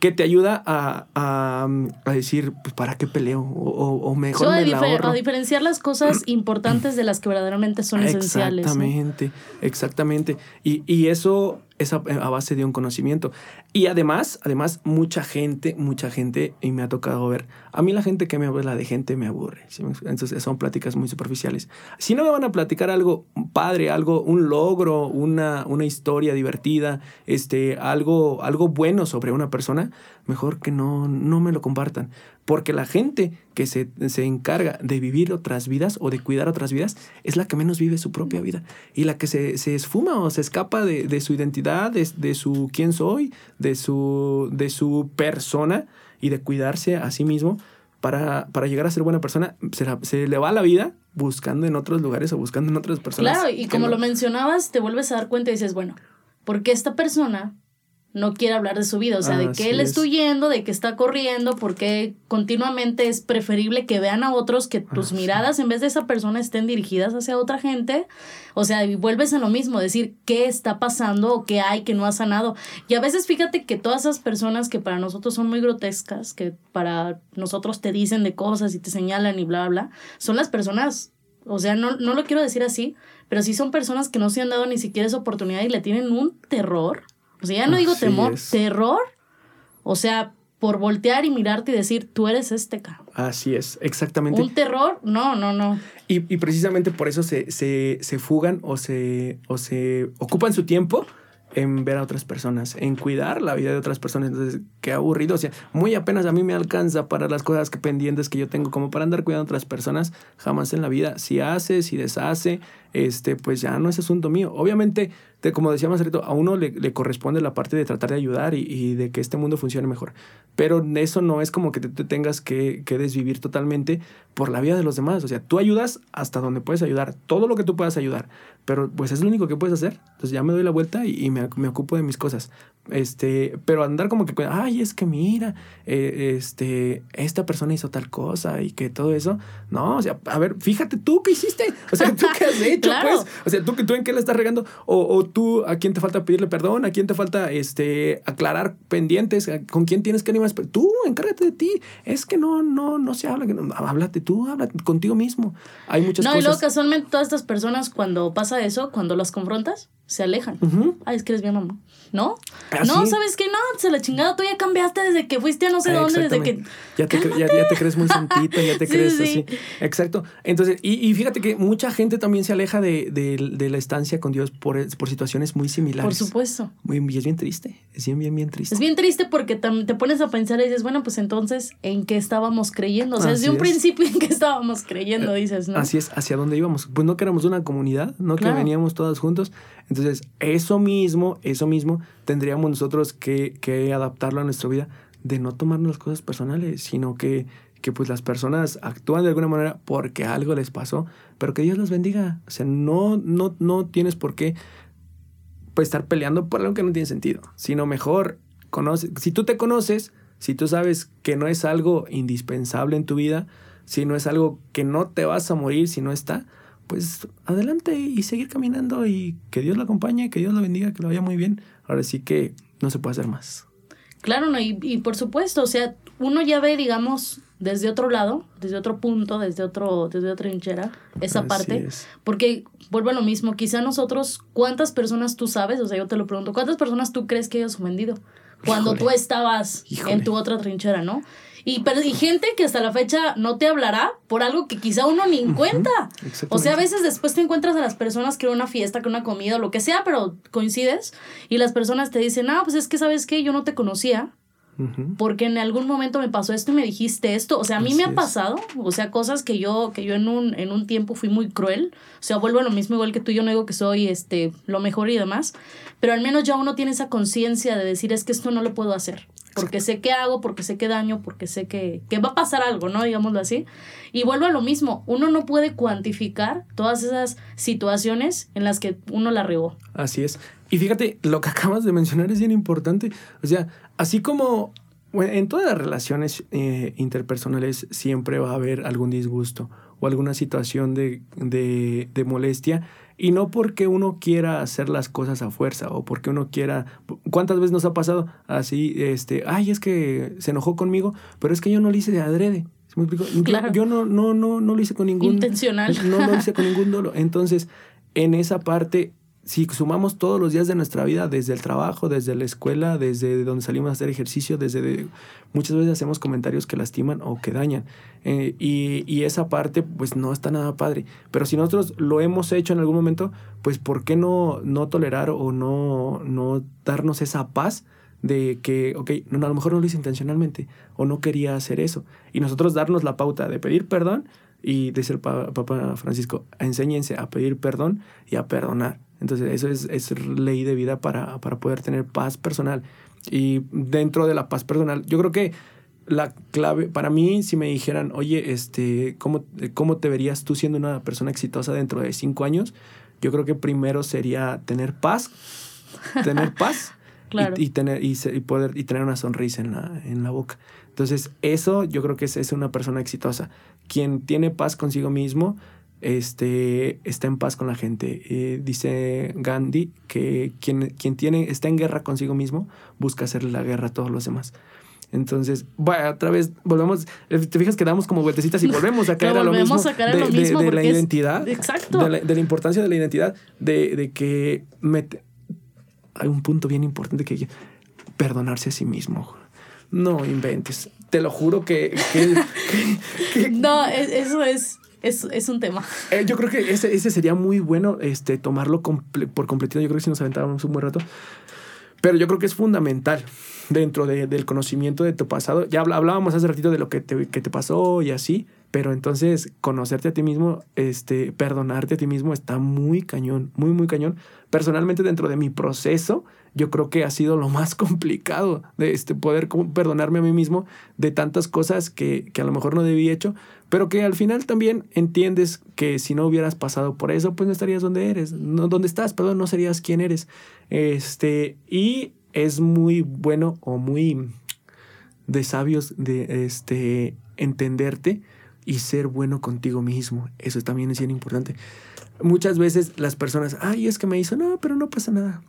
que te ayuda a, a, a decir, pues, ¿para qué peleo? O, o mejor me la A diferenciar las cosas importantes de las que verdaderamente son esenciales. Exactamente, exactamente. Y, y eso es a, base de un conocimiento. Y además, además, mucha gente, mucha gente, y me ha tocado ver, a mí la gente que me habla de gente me aburre. Entonces son pláticas muy superficiales. Si no me van a platicar algo padre, algo, un logro, una, una historia divertida, este, algo, algo bueno sobre una persona, mejor que no, no me lo compartan. Porque la gente que se, encarga de vivir otras vidas o de cuidar otras vidas es la que menos vive su propia vida. Y la que se, esfuma o se escapa de, su identidad, de, su quién soy, de su, de su persona y de cuidarse a sí mismo para, para llegar a ser buena persona, se, se, le va la vida buscando en otros lugares o buscando en otras personas. Claro, y como lo mencionabas, te vuelves a dar cuenta y dices, bueno, porque esta persona no quiere hablar de su vida, o sea, de que él está huyendo, de que está corriendo, porque continuamente es preferible que vean a otros que tus miradas en vez de esa persona estén dirigidas hacia otra gente, o sea, y vuelves a lo mismo, decir qué está pasando o qué hay que no ha sanado. Y a veces fíjate que todas esas personas que para nosotros son muy grotescas, que para nosotros te dicen de cosas y te señalan y bla, bla, son las personas, o sea, no, no lo quiero decir así, pero sí son personas que no se han dado ni siquiera esa oportunidad y le tienen un terror o sea, ya no digo temor, terror. O sea, por voltear y mirarte y decir, tú eres este cabrón. Así es, exactamente. Un terror, no, no, no. Y, y precisamente por eso se, se, se, fugan o se, o se ocupan su tiempo en ver a otras personas, en cuidar la vida de otras personas. Entonces, qué aburrido. O sea, muy apenas a mí me alcanza para las cosas que pendientes que yo tengo, como para andar cuidando a otras personas, jamás en la vida. Si hace, si deshace, este, pues ya no es asunto mío. Obviamente, como decía más a uno le, corresponde la parte de tratar de ayudar y, de que este mundo funcione mejor. Pero eso no es como que te, tengas que, que, desvivir totalmente por la vida de los demás. O sea, tú ayudas hasta donde puedes ayudar, todo lo que tú puedas ayudar. Pero pues es lo único que puedes hacer. Entonces ya me doy la vuelta y, me, me, ocupo de mis cosas. Este, pero andar como que, ay, es que mira, eh, este, esta persona hizo tal cosa y que todo eso. No, o sea, a ver, fíjate tú qué hiciste. O sea, tú qué has hecho, pues. O sea, tú, tú en qué le estás regando. O, o, tú, ¿a quién te falta pedirle perdón? ¿A quién te falta este, aclarar pendientes? ¿Con quién tienes que animar? Tú, encárgate de ti. Es que no, no, no se habla. No, háblate tú, háblate contigo mismo. Hay muchas cosas. No, y luego casualmente todas estas personas, cuando pasa eso, cuando las confrontas, se alejan. Ay, es que eres mi mamá. ¿No? ¿Ah, no, ¿sabes qué? No, se la chingada, tú ya cambiaste desde que fuiste a no sé dónde, desde que... Ya te, ya, te, crees muy santito, ya te crees así. Exacto. Entonces, y, y, fíjate que mucha gente también se aleja de, de, la estancia con Dios por, por, situaciones muy similares. Por supuesto. Muy, y es bien triste, es bien, bien, bien triste. Es bien triste porque te pones a pensar y dices, bueno, pues entonces, ¿en qué estábamos creyendo? O sea, desde un principio, ¿en qué estábamos creyendo? Eh, dices, ¿no? Así es, ¿hacia dónde íbamos? Pues no que éramos una comunidad, no que veníamos todos juntos. Entonces, eso mismo, eso mismo, tendríamos nosotros que, que adaptarlo a nuestra vida, de no tomarnos las cosas personales, sino que, que pues las personas actúan de alguna manera porque algo les pasó, pero que Dios los bendiga. O sea, no, no, no tienes por qué pues, estar peleando por algo que no tiene sentido, sino mejor, conoce, si tú te conoces, si tú sabes que no es algo indispensable en tu vida, si no es algo que no te vas a morir si no está, pues adelante y seguir caminando y que Dios lo acompañe, que Dios lo bendiga, que lo vaya muy bien. Ahora sí que no se puede hacer más. Claro, no, y, y por supuesto, o sea, uno ya ve, digamos, desde otro lado, desde otro punto, desde otro, desde otra hinchera, esa parte. Porque vuelvo a lo mismo, quizá nosotros, ¿cuántas personas tú sabes? O sea, yo te lo pregunto, ¿cuántas personas tú crees que hayas ofendido? Cuando tú estabas en tu otra trinchera, ¿no? Y, pero, y gente que hasta la fecha no te hablará por algo que quizá uno ni cuenta. O sea, a veces después te encuentras a las personas que una fiesta, que una comida, o lo que sea, pero coincides y las personas te dicen, ah, pues es que sabes qué, yo no te conocía. Porque en algún momento me pasó esto y me dijiste esto. O sea, a mí me ha pasado, o sea, cosas que yo, que yo en un, en un tiempo fui muy cruel. O sea, vuelvo a lo mismo igual que tú, yo no digo que soy este, lo mejor y demás. Pero al menos ya uno tiene esa conciencia de decir, es que esto no lo puedo hacer porque sé qué hago, porque sé qué daño, porque sé que, que, va a pasar algo, ¿no? Digámoslo así. Y vuelvo a lo mismo, uno no puede cuantificar todas esas situaciones en las que uno la regó. Así es. Y fíjate, lo que acabas de mencionar es bien importante. O sea, así como en todas las relaciones eh, interpersonales siempre va a haber algún disgusto o alguna situación de, de, de molestia y no porque uno quiera hacer las cosas a fuerza o porque uno quiera... ¿Cuántas veces nos ha pasado así, este, ay, es que se enojó conmigo, pero es que yo no lo hice de adrede? me explico? Claro. Yo no, no, no, no lo hice con ningún... Intencional. No lo hice con ningún dolo. Entonces, en esa parte si sumamos todos los días de nuestra vida, desde el trabajo, desde la escuela, desde donde salimos a hacer ejercicio, desde muchas veces hacemos comentarios que lastiman o que dañan. Eh, y, esa parte, pues no está nada padre. Pero si nosotros lo hemos hecho en algún momento, pues ¿por qué no, no tolerar o no, no darnos esa paz? de que, ok, no, a lo mejor no lo hice intencionalmente o no quería hacer eso. Y nosotros darnos la pauta de pedir perdón y el Papa Francisco, enséñense a pedir perdón y a perdonar. Entonces eso es, es ley de vida para, para, poder tener paz personal. Y dentro de la paz personal, yo creo que la clave, para mí, si me dijeran, oye, este, ¿cómo, ¿cómo te verías tú siendo una persona exitosa dentro de cinco años? Yo creo que primero sería tener paz, tener paz y, tener, y, poder, y tener una sonrisa en la, en la boca. Entonces, eso yo creo que es, es una persona exitosa. Quien tiene paz consigo mismo, este, está en paz con la gente. Eh, dice Gandhi que quien, quien tiene, está en guerra consigo mismo busca hacerle la guerra a todos los demás. Entonces, bueno, otra vez volvemos, eh, te fijas que damos como vueltecitas y volvemos a caer a lo mismo, de, la identidad, exacto. De, la, importancia de la identidad, de, que hay un punto bien importante que perdonarse a sí mismo. No inventes, te lo juro que... no, e, eso es es, es un tema. Eh, yo creo que ese, ese sería muy bueno este, tomarlo por completo. Yo creo que si nos aventábamos un buen rato. Pero yo creo que es fundamental dentro de, del conocimiento de tu pasado. Ya hablábamos hace ratito de lo que te, que te pasó y así. Pero entonces, conocerte a ti mismo, este, perdonarte a ti mismo está muy cañón, muy, muy cañón. Personalmente, dentro de mi proceso, yo creo que ha sido lo más complicado de este, poder perdonarme a mí mismo de tantas cosas que, que a lo mejor no debí hecho, pero que al final también entiendes que si no hubieras pasado por eso, pues no estarías donde eres, no donde estás, perdón, no serías quien eres. Este, y es muy bueno o muy de sabios de este entenderte y ser bueno contigo mismo. Eso también es bien importante. Muchas veces las personas, ay, es que me hizo, no, pero no pasa nada.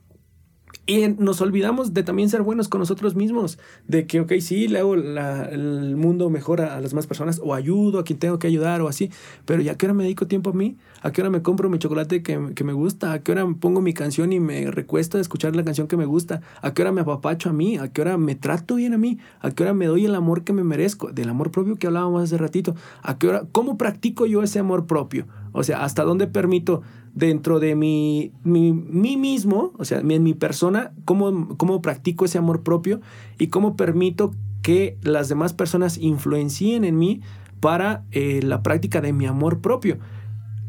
Y nos olvidamos de también ser buenos con nosotros mismos, de que, ok, sí, le hago el mundo mejor a, las más personas, o ayudo a quien tengo que ayudar, o así, pero ya que hora me dedico tiempo a mí, a qué hora me compro mi chocolate que, que me gusta, a qué hora pongo mi canción y me recuesto a escuchar la canción que me gusta, a qué hora me apapacho a mí, a qué hora me trato bien a mí, a qué hora me doy el amor que me merezco, del amor propio que hablábamos hace ratito, a qué hora, cómo practico yo ese amor propio, o sea, hasta dónde permito dentro de mi, mi, mismo, o sea, en mi persona, cómo, cómo practico ese amor propio y cómo permito que las demás personas influencien en mí para eh, la práctica de mi amor propio.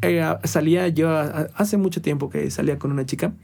Eh, salía yo hace mucho tiempo que salía con una chica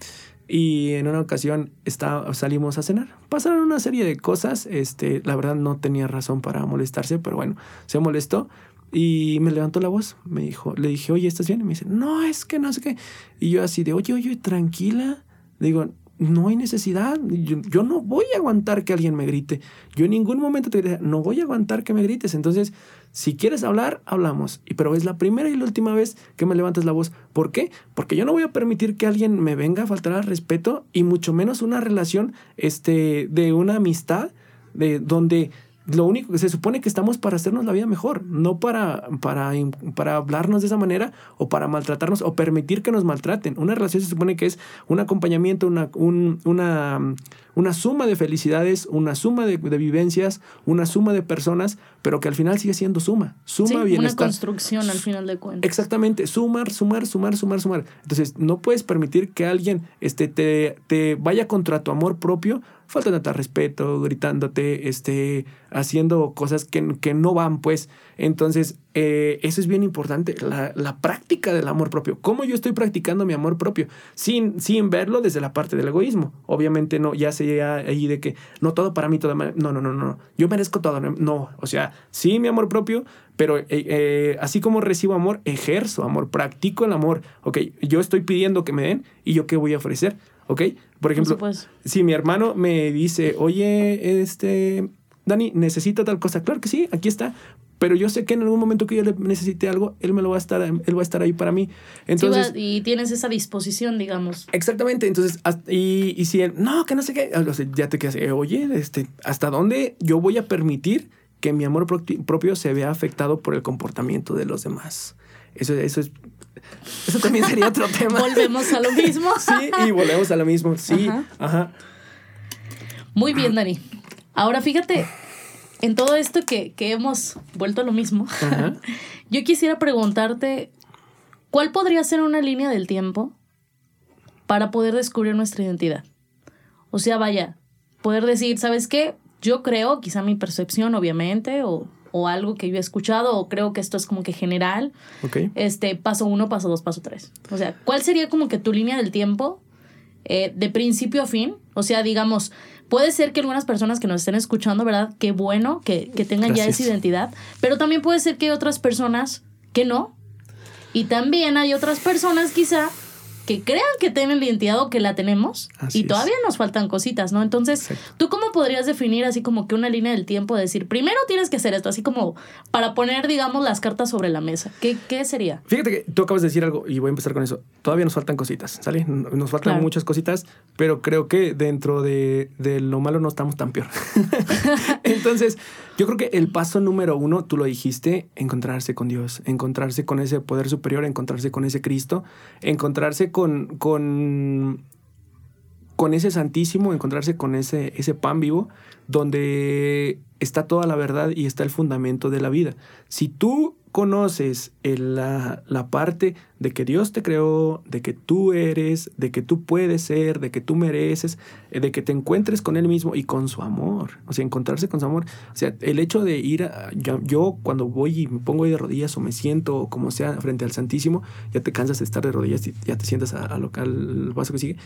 y en una ocasión está, salimos a cenar. Pasaron una serie de cosas, este, la verdad no tenía razón para molestarse, pero bueno, se molestó y me levantó la voz, me dijo, le dije, oye, ¿estás bien? Y me dice, no, es que no sé qué. Y yo así de, oye, oye, tranquila. Digo, no hay necesidad. Yo, no voy a aguantar que alguien me grite. Yo en ningún momento te diré, no voy a aguantar que me grites. Entonces, si quieres hablar, hablamos. Pero es la primera y la última vez que me levantas la voz. ¿Por qué? Porque yo no voy a permitir que alguien me venga a faltar al respeto y mucho menos una relación este, de una amistad de donde lo único que se supone que estamos para hacernos la vida mejor, no para, para, para hablarnos de esa manera o para maltratarnos o permitir que nos maltraten. Una relación se supone que es un acompañamiento, una, una, una suma de felicidades, una suma de, vivencias, una suma de personas, pero que al final sigue siendo suma. Suma sí, Una construcción al final de cuentas. Exactamente, sumar, sumar, sumar, sumar, sumar. Entonces, no puedes permitir que alguien este, te, te vaya contra tu amor propio faltándote al respeto, gritándote, este, haciendo cosas que, que no van, pues. Entonces, eh, eso es bien importante, la, la, práctica del amor propio. ¿Cómo yo estoy practicando mi amor propio? Sin, sin verlo desde la parte del egoísmo. Obviamente no, ya ahí de que no todo para mí, todo No, no, no, no. Yo merezco todo. No, o sea, sí mi amor propio, pero eh, eh, así como recibo amor, ejerzo amor, practico el amor. Ok, yo estoy pidiendo que me den y yo qué voy a ofrecer. ¿Ok? Por ejemplo, si mi hermano me dice, oye, este, Dani, necesito tal cosa. Claro que sí, aquí está. Pero yo sé que en algún momento que yo le necesite algo, él me lo va a estar, él va a estar ahí para mí. Entonces, y tienes esa disposición, digamos. Exactamente. Entonces, y, y si él, no, que no sé qué, ya te quedas, eh, oye, este, ¿hasta dónde yo voy a permitir que mi amor propio se vea afectado por el comportamiento de los demás? Eso, eso es eso también sería otro tema. Volvemos a lo mismo. sí, y volvemos a lo mismo. Sí, ajá. Muy bien, Dani. Ahora fíjate, en todo esto que, hemos vuelto a lo mismo, yo quisiera preguntarte, ¿cuál podría ser una línea del tiempo para poder descubrir nuestra identidad? O sea, vaya, poder decir, ¿sabes qué? Yo creo, quizá mi percepción, obviamente, o o algo que yo he escuchado o creo que esto es como que general. Este, paso uno, paso dos, paso tres. O sea, ¿cuál sería como que tu línea del tiempo eh, de principio a fin? O sea, digamos, puede ser que algunas personas que nos estén escuchando, ¿verdad? Qué bueno que, que tengan ya esa identidad, pero también puede ser que hay otras personas que no. Y también hay otras personas quizá que crean que tienen la identidad o que la tenemos y todavía nos faltan cositas, ¿no? Entonces, ¿tú cómo podrías definir así como que una línea del tiempo de decir, primero tienes que hacer esto, así como para poner, digamos, las cartas sobre la mesa? ¿Qué, qué sería? Fíjate que tú acabas de decir algo y voy a empezar con eso. Todavía nos faltan cositas, ¿sale? Nos faltan muchas cositas, pero creo que dentro de, de lo malo no estamos tan peor. Entonces, yo creo que el paso número uno, tú lo dijiste, encontrarse con Dios, encontrarse con ese poder superior, encontrarse con ese Cristo, encontrarse con, con, con ese Santísimo, encontrarse con ese, ese pan vivo, donde está toda la verdad y está el fundamento de la vida. Si tú conoces la, la, parte de que Dios te creó, de que tú eres, de que tú puedes ser, de que tú mereces, eh, de que te encuentres con Él mismo y con su amor. O sea, encontrarse con su amor. O sea, el hecho de ir a, yo, cuando voy y me pongo ahí de rodillas o me siento como sea frente al Santísimo, ya te cansas de estar de rodillas y ya te sientas a, lo al paso que sigue.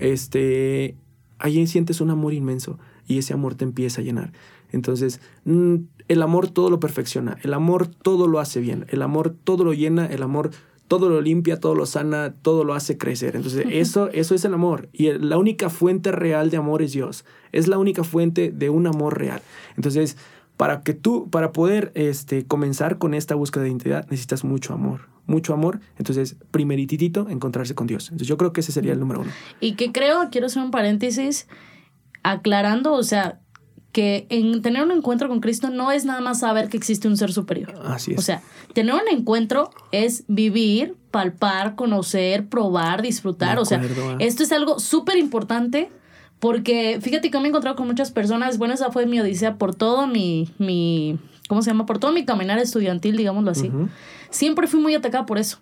Este, ahí sientes un amor inmenso y ese amor te empieza a llenar. Entonces, mm, el amor todo lo perfecciona, el amor todo lo hace bien, el amor todo lo llena, el amor todo lo limpia, todo lo sana, todo lo hace crecer. Entonces, eso, eso es el amor. Y la única fuente real de amor es Dios. Es la única fuente de un amor real. Entonces, para que tú, para poder este, comenzar con esta búsqueda de identidad, necesitas mucho amor. Mucho amor. Entonces, primerititito, encontrarse con Dios. Entonces, yo creo que ese sería el número uno. Y que creo, quiero hacer un paréntesis, aclarando, o sea, que en tener un encuentro con Cristo no es nada más saber que existe un ser superior. Así es. O sea, tener un encuentro es vivir, palpar, conocer, probar, disfrutar. O sea, esto es algo súper importante porque fíjate que me he encontrado con muchas personas. Bueno, esa fue mi odisea por todo mi, mi ¿cómo se llama? Por todo mi caminar estudiantil, digámoslo así. Siempre fui muy atacada por eso.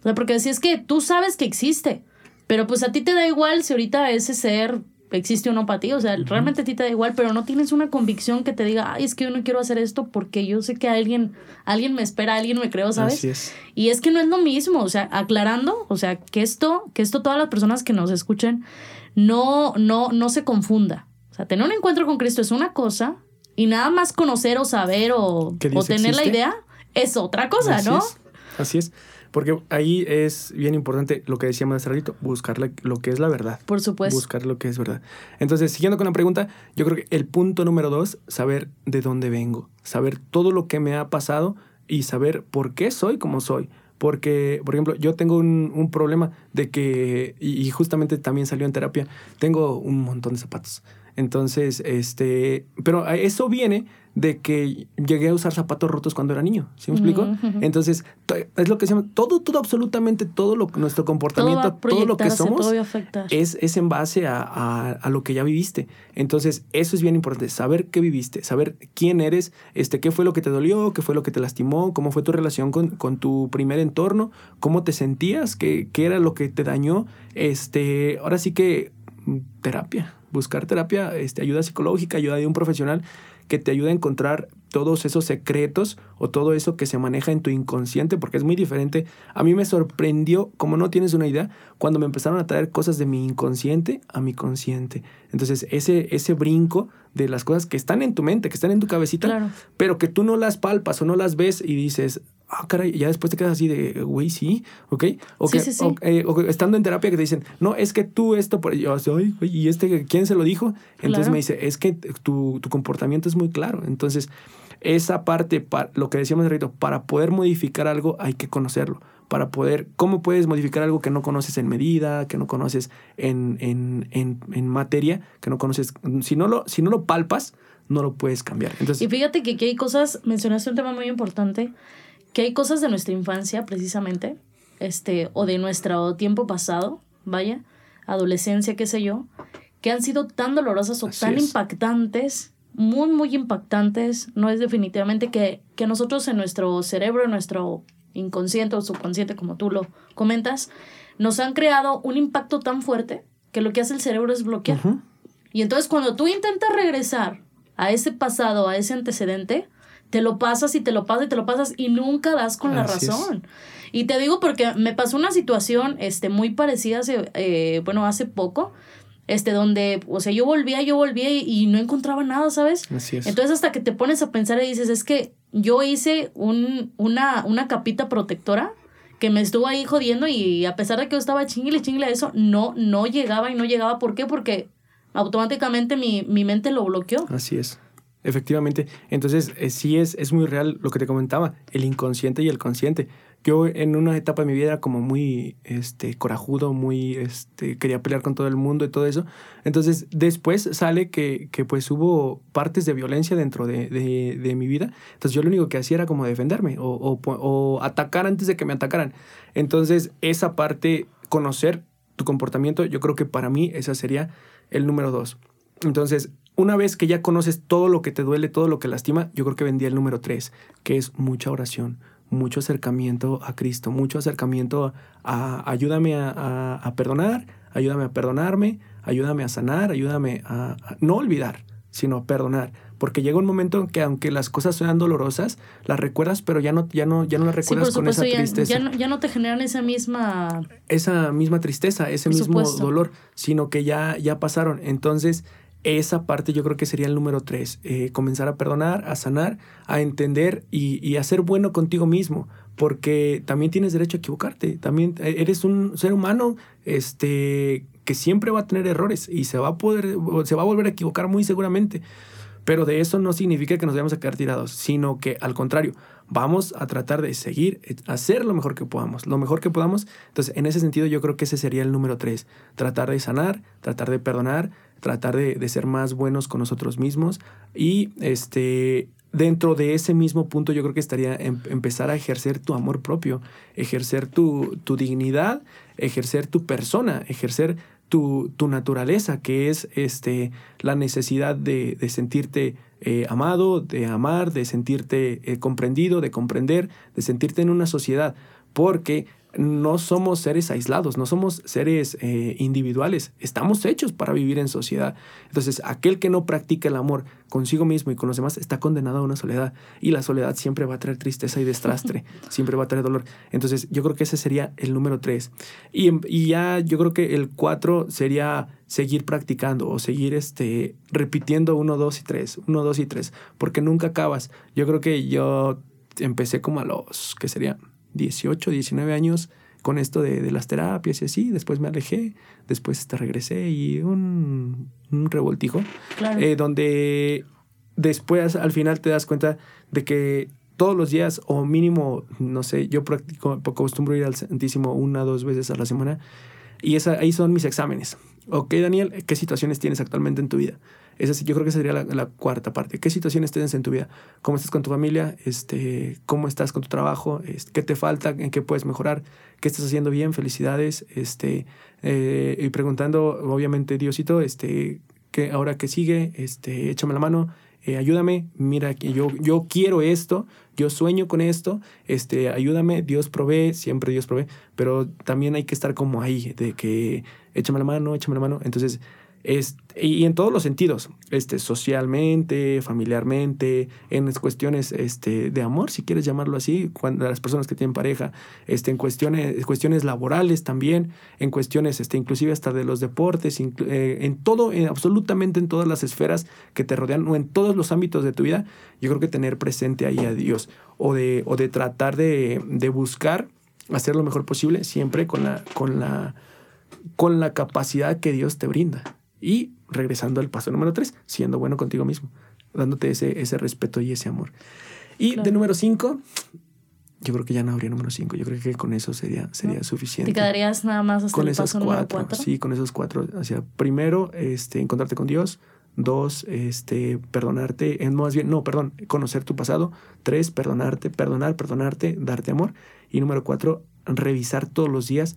O sea, porque es que tú sabes que existe, pero pues a ti te da igual si ahorita ese ser existe o no para ti. O sea, realmente a ti te da igual, pero no tienes una convicción que te diga, ay, es que yo no quiero hacer esto porque yo sé que alguien, alguien me espera, alguien me creo, ¿sabes? Así es. Y es que no es lo mismo, o sea, aclarando, o sea, que esto, que esto todas las personas que nos escuchen no, no, no se confunda. O sea, tener un encuentro con Cristo es una cosa y nada más conocer o saber o, o tener la idea es otra cosa, ¿no? Así es. Porque ahí es bien importante lo que decíamos hace ratito, buscar lo que es la verdad. Por supuesto. Buscar lo que es verdad. Entonces, siguiendo con la pregunta, yo creo que el punto número dos, saber de dónde vengo, saber todo lo que me ha pasado y saber por qué soy como soy. Porque, por ejemplo, yo tengo un, un problema de que, y justamente también salió en terapia, tengo un montón de zapatos. Entonces, este, pero eso viene de que llegué a usar zapatos rotos cuando era niño, ¿sí me explico? Entonces, es lo que se llama, todo, todo, absolutamente todo lo, nuestro comportamiento, todo, lo que somos, es, es en base a, a, lo que ya viviste. Entonces, eso es bien importante, saber qué viviste, saber quién eres, este, qué fue lo que te dolió, qué fue lo que te lastimó, cómo fue tu relación con, con tu primer entorno, cómo te sentías, qué, qué era lo que te dañó. Este, ahora sí que mm, terapia, buscar terapia, este, ayuda psicológica, ayuda de un profesional que te ayude a encontrar todos esos secretos o todo eso que se maneja en tu inconsciente, porque es muy diferente. A mí me sorprendió, como no tienes una idea, cuando me empezaron a traer cosas de mi inconsciente a mi consciente. Entonces, ese, ese brinco de las cosas que están en tu mente, que están en tu cabecita, pero que tú no las palpas o no las ves y dices, ah, caray, ya después te quedas así de, güey, sí, ¿ok? O, que, eh, O, estando en terapia que te dicen, no, es que tú esto, por yo, ay, ¿y este quién se lo dijo? Entonces me dice, es que tu, tu, comportamiento es muy claro. Entonces, esa parte, lo que decíamos ahorita, para poder modificar algo hay que conocerlo. Para poder, ¿cómo puedes modificar algo que no conoces en medida, que no conoces en, en, en, en materia, que no conoces, si no lo, si no lo palpas, no lo puedes cambiar. Entonces, y fíjate que aquí hay cosas, mencionaste un tema muy importante, que hay cosas de nuestra infancia precisamente, este, o de nuestro tiempo pasado, vaya, adolescencia, qué sé yo, que han sido tan dolorosas o tan impactantes, muy, muy impactantes. No es definitivamente que, que nosotros en nuestro cerebro, en nuestro inconsciente o subconsciente, como tú lo comentas, nos han creado un impacto tan fuerte que lo que hace el cerebro es bloquear. Y entonces cuando tú intentas regresar a ese pasado, a ese antecedente, te lo pasas y te lo pasas y te lo pasas y nunca das con la razón. Y te digo porque me pasó una situación este, muy parecida hace, eh, bueno, hace poco, este, donde, o sea, yo volvía, yo volvía y, no encontraba nada, ¿sabes? Así es. Entonces hasta que te pones a pensar y dices, es que yo hice un, una, una capita protectora que me estuvo ahí jodiendo y a pesar de que yo estaba chingle, chingle a eso, no, no llegaba y no llegaba. ¿Por qué? Porque automáticamente mi, mi mente lo bloqueó. Así es. Efectivamente. Entonces, eh, sí es, es muy real lo que te comentaba, el inconsciente y el consciente. Yo en una etapa de mi vida era como muy este, corajudo, muy, este, quería pelear con todo el mundo y todo eso. Entonces, después sale que, que pues hubo partes de violencia dentro de, de, mi vida. Entonces, yo lo único que hacía era como defenderme o, o, o atacar antes de que me atacaran. Entonces, esa parte, conocer tu comportamiento, yo creo que para mí esa sería el número dos. Entonces, una vez que ya conoces todo lo que te duele, todo lo que lastima, yo creo que vendría el número tres, que es mucha oración, mucho acercamiento a Cristo, mucho acercamiento a ayúdame a, perdonar, ayúdame a perdonarme, ayúdame a sanar, ayúdame a, no olvidar, sino a perdonar. Porque llega un momento en que aunque las cosas sean dolorosas, las recuerdas, pero ya no, ya no, ya no las recuerdas con esa tristeza. Ya no, te generan esa misma... Esa misma tristeza, ese mismo dolor, sino que ya, ya pasaron. Entonces, esa parte yo creo que sería el número tres, eh, comenzar a perdonar, a sanar, a entender y, y, a ser bueno contigo mismo, porque también tienes derecho a equivocarte, también eh, eres un ser humano este, que siempre va a tener errores y se va a, poder, se va a volver a equivocar muy seguramente. Pero de eso no significa que nos vayamos a quedar tirados, sino que al contrario, vamos a tratar de seguir, eh, hacer lo mejor que podamos, lo mejor que podamos. Entonces, en ese sentido, yo creo que ese sería el número tres, tratar de sanar, tratar de perdonar, tratar de, ser más buenos con nosotros mismos y este, dentro de ese mismo punto yo creo que estaría em, empezar a ejercer tu amor propio, ejercer tu, tu dignidad, ejercer tu persona, ejercer tu, tu, naturaleza, que es este, la necesidad de, de sentirte eh, amado, de amar, de sentirte eh, comprendido, de comprender, de sentirte en una sociedad. Porque no somos seres aislados, no somos seres eh, individuales, estamos hechos para vivir en sociedad. Entonces, aquel que no practica el amor consigo mismo y con los demás está condenado a una soledad. Y la soledad siempre va a traer tristeza y destrastre, siempre va a traer dolor. Entonces, yo creo que ese sería el número tres. Y, y ya yo creo que el cuatro sería seguir practicando o seguir este, repitiendo uno, dos y tres, uno, dos y tres, porque nunca acabas. Yo creo que yo empecé como a los, ¿qué sería? 18, 19 años con esto de, las terapias y así. Después me alejé, después te regresé y un, un revoltijo. Eh, donde después al final te das cuenta de que todos los días o mínimo, no sé, yo practico, acostumbro ir al Santísimo una o dos veces a la semana y esa, ahí son mis exámenes. Ok, Daniel, ¿qué situaciones tienes actualmente en tu vida? Esa sí, yo creo que sería la, cuarta parte. ¿Qué situaciones tienes en tu vida? ¿Cómo estás con tu familia? Este, ¿Cómo estás con tu trabajo? ¿Qué te falta? ¿En qué puedes mejorar? ¿Qué estás haciendo bien? Felicidades. Este, eh, y preguntando, obviamente, Diosito, este, que ahora que sigue, este, échame la mano, eh, ayúdame, mira, yo, yo quiero esto, yo sueño con esto, este, ayúdame, Dios provee, siempre Dios provee, pero también hay que estar como ahí, de que échame la mano, échame la mano. Entonces, y en todos los sentidos, este, socialmente, familiarmente, en cuestiones este, de amor, si quieres llamarlo así, cuando las personas que tienen pareja, este, en cuestiones, cuestiones laborales también, en cuestiones este, inclusive hasta de los deportes, eh, en todo, en, absolutamente en todas las esferas que te rodean o en todos los ámbitos de tu vida, yo creo que tener presente ahí a Dios o de, o de tratar de, de buscar hacer lo mejor posible siempre con la, con la, con la capacidad que Dios te brinda. Y regresando al paso número tres, siendo bueno contigo mismo, dándote ese, ese respeto y ese amor. Y de número cinco, yo creo que ya no habría número cinco. Yo creo que con eso sería, sería suficiente. ¿Te quedarías nada más hasta con el paso número cuatro? Sí, con esos cuatro. O sea, primero, este, encontrarte con Dios. Dos, este, perdonarte. En, más bien, no, perdón, conocer tu pasado. Tres, perdonarte, perdonar, perdonarte, darte amor. Y número cuatro, revisar todos los días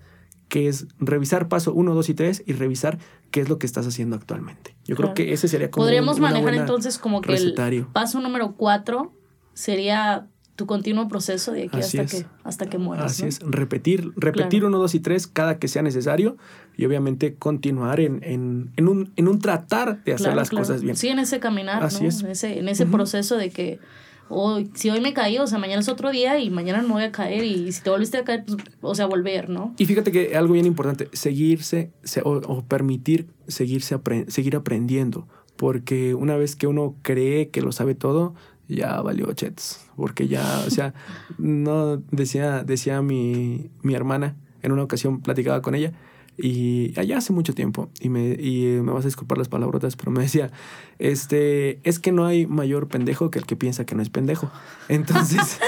que es revisar paso 1, 2 y 3 y revisar qué es lo que estás haciendo actualmente. Yo creo que ese sería como Podríamos manejar entonces como que el paso número 4 sería tu continuo proceso de aquí hasta que, hasta que mueras. Así es, repetir, repetir 1, 2 y 3 cada que sea necesario y obviamente continuar en, en, en, un, en un tratar de hacer las cosas bien. Sí, en ese caminar, Así es. en ese, en ese proceso de que o si hoy me caí, o sea, mañana es otro día y mañana no voy a caer y si te volviste a caer, pues, o sea, volver, ¿no? Y fíjate que algo bien importante, seguirse o, permitir seguirse seguir aprendiendo, porque una vez que uno cree que lo sabe todo, ya valió chets, porque ya, o sea, no decía decía mi mi hermana en una ocasión platicaba con ella y allá hace mucho tiempo, y me, y me vas a disculpar las palabrotas, pero me decía, este, es que no hay mayor pendejo que el que piensa que no es pendejo. Entonces,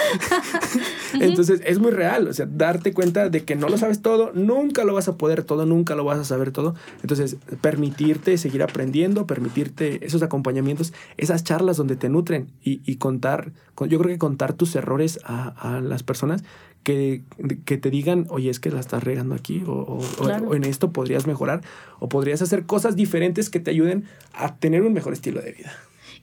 entonces es muy real, o sea, darte cuenta de que no lo sabes todo, nunca lo vas a poder todo, nunca lo vas a saber todo. Entonces, permitirte seguir aprendiendo, permitirte esos acompañamientos, esas charlas donde te nutren y, y contar, yo creo que contar tus errores a, a las personas que, que, te digan, oye, es que la estás regando aquí, o, o, en esto podrías mejorar, o podrías hacer cosas diferentes que te ayuden a tener un mejor estilo de vida.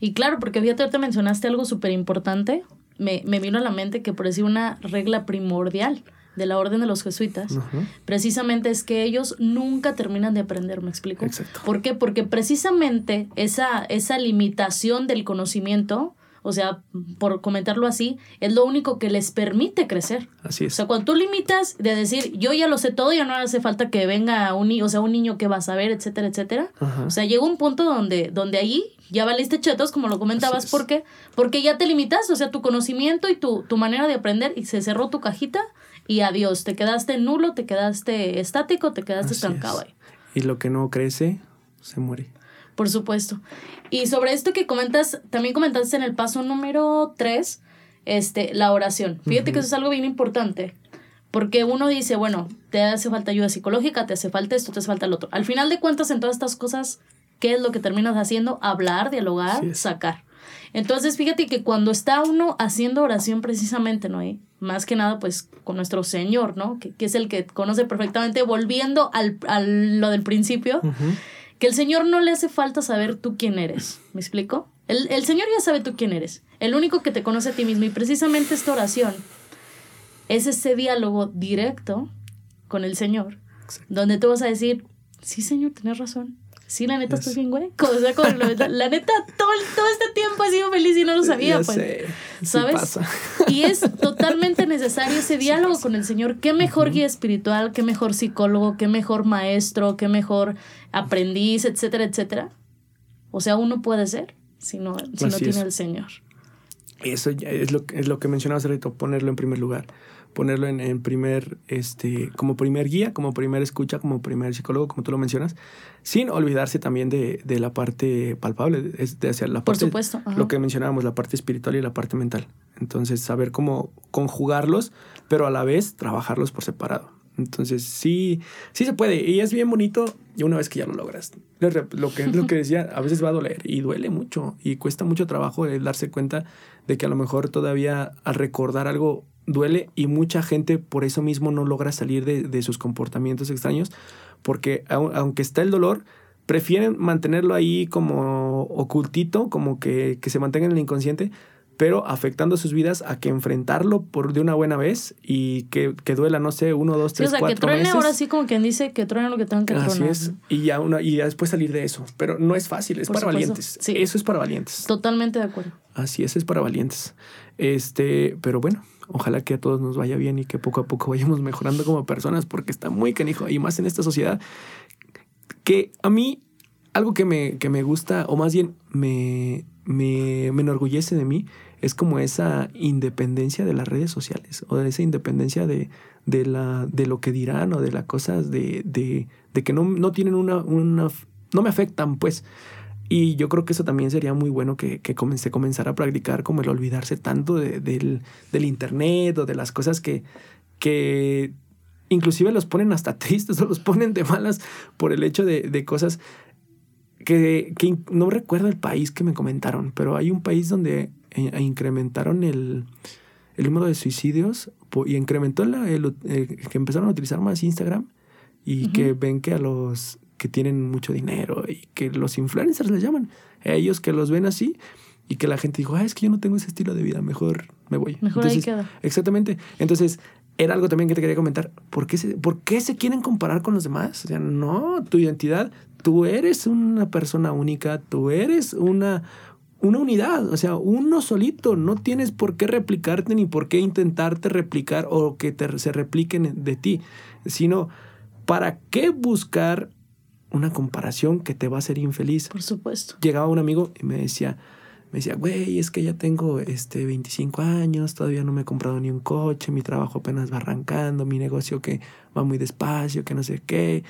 Y claro, porque fíjate, te mencionaste algo súper importante, me, me vino a la mente que por decir una regla primordial de la orden de los jesuitas, precisamente es que ellos nunca terminan de aprender, ¿me explico? Exacto. ¿Por qué? Porque precisamente esa, esa limitación del conocimiento, o sea, por comentarlo así, es lo único que les permite crecer. Así O es. sea, cuando tú limitas de decir, yo ya lo sé todo, ya no hace falta que venga un niño, o sea, un niño que va a saber, etcétera, etcétera. Ajá. O sea, llega un punto donde, donde ahí ya valiste chetos, como lo comentabas. ¿por qué? Porque ya te limitas, o sea, tu conocimiento y tu, tu manera de aprender, y se cerró tu cajita, y adiós, te quedaste nulo, te quedaste estático, te quedaste Así estancado es. ahí. Y lo que no crece, se muere. Por supuesto. Y sobre esto que comentas, también comentaste en el paso número 3, este, la oración. Fíjate que eso es algo bien importante. Porque uno dice, bueno, te hace falta ayuda psicológica, te hace falta esto, te hace falta el otro. Al final de cuentas, en todas estas cosas, ¿qué es lo que terminas haciendo? Hablar, dialogar, sacar. Entonces, fíjate que cuando está uno haciendo oración precisamente, ¿no? Y más que nada, pues, con nuestro Señor, ¿no? Que, que es el que conoce perfectamente, volviendo al, al lo del principio, que el Señor no le hace falta saber tú quién eres. ¿Me explico? El, el Señor ya sabe tú quién eres. El único que te conoce a ti mismo. Y precisamente esta oración es ese diálogo directo con el Señor, donde tú vas a decir, sí, Señor, tienes razón. Sí, la neta, estoy bien, güey. O sea, como la, la neta, todo, todo este tiempo he sido feliz y no lo sabía, Ya pues. sé, sí ¿Sabes? pasa. Y es totalmente necesario ese diálogo con el Señor. Qué mejor guía espiritual, qué mejor psicólogo, qué mejor maestro, qué mejor aprendiz, etcétera, etcétera. O sea, uno puede ser si no, si no tiene al Señor. Eso es lo, que- es lo que mencionaba hace rato, ponerlo en primer lugar. Ponerlo en, en primer, este, como primer guía, como primer escucha, como primer psicólogo, como tú lo mencionas, sin olvidarse también de, de la parte palpable, de, de hacia la Por parte, supuesto, ajá. lo que mencionábamos, la parte espiritual y la parte mental. Entonces, saber cómo conjugarlos, pero a la vez trabajarlos por separado. Entonces, sí, sí se puede. Y es bien bonito y una vez que ya lo logras. Lo que, lo que decía, a veces va a doler y duele mucho y cuesta mucho trabajo el darse cuenta de que a lo mejor todavía al recordar algo duele y mucha gente por eso mismo no logra salir de, de sus comportamientos extraños porque au- aunque está el dolor, prefieren mantenerlo ahí como ocultito, como que, que se mantenga en el inconsciente, pero afectando sus vidas a que enfrentarlo por de una buena vez y que, que duela, no sé, uno, dos, Sí, tres, o sea, que truene meses. ahora sí como quien dice que truene lo que tengan que Así tronar. es, y ya, una, y ya después salir de eso. Pero no es fácil, es Por para supuesto, valientes. sí. Eso es para valientes. Totalmente de acuerdo. Así es, es para valientes. Este, pero bueno, ojalá que a todos nos vaya bien y que poco a poco vayamos mejorando como personas, porque está muy canijo, y más en esta sociedad, que a mí, algo que me, que me gusta, o más bien me, me, me enorgullece de mí, es como esa independencia de las redes sociales, o de esa independencia de, de, la, de lo que dirán, o de las cosas de, de, de que no, no tienen una, una, no me afectan, pues. Y yo creo que eso también sería muy bueno que, que comen- se comenzara a practicar, como el olvidarse tanto de- del, del internet o de las cosas que, que inclusive los ponen hasta tristes o los ponen de malas por el hecho de, de cosas que, no recuerdo el país que me comentaron, pero hay un país donde eh, incrementaron el, el número de suicidios y incrementó la- el- que empezaron a utilizar más Instagram y que ven que a los que tienen mucho dinero y que los influencers les llaman, a ellos que los ven así y que la gente dijo, ah, es que yo no tengo ese estilo de vida, mejor me voy. Mejor ahí queda. Exactamente. Entonces, era algo también que te quería comentar. ¿Por qué, se, ¿Por qué se quieren comparar con los demás? O sea, no, tu identidad, tú eres una persona única, tú eres una, una unidad, o sea, uno solito. No tienes por qué replicarte ni por qué intentarte replicar o que te, se repliquen de ti, sino ¿para qué buscar una comparación que te va a hacer infeliz? Por supuesto. llegaba un amigo y me decía, me decía, güey, es que ya tengo este 25 años, todavía no me he comprado ni un coche, mi trabajo apenas va arrancando, mi negocio que va muy despacio, que no sé qué.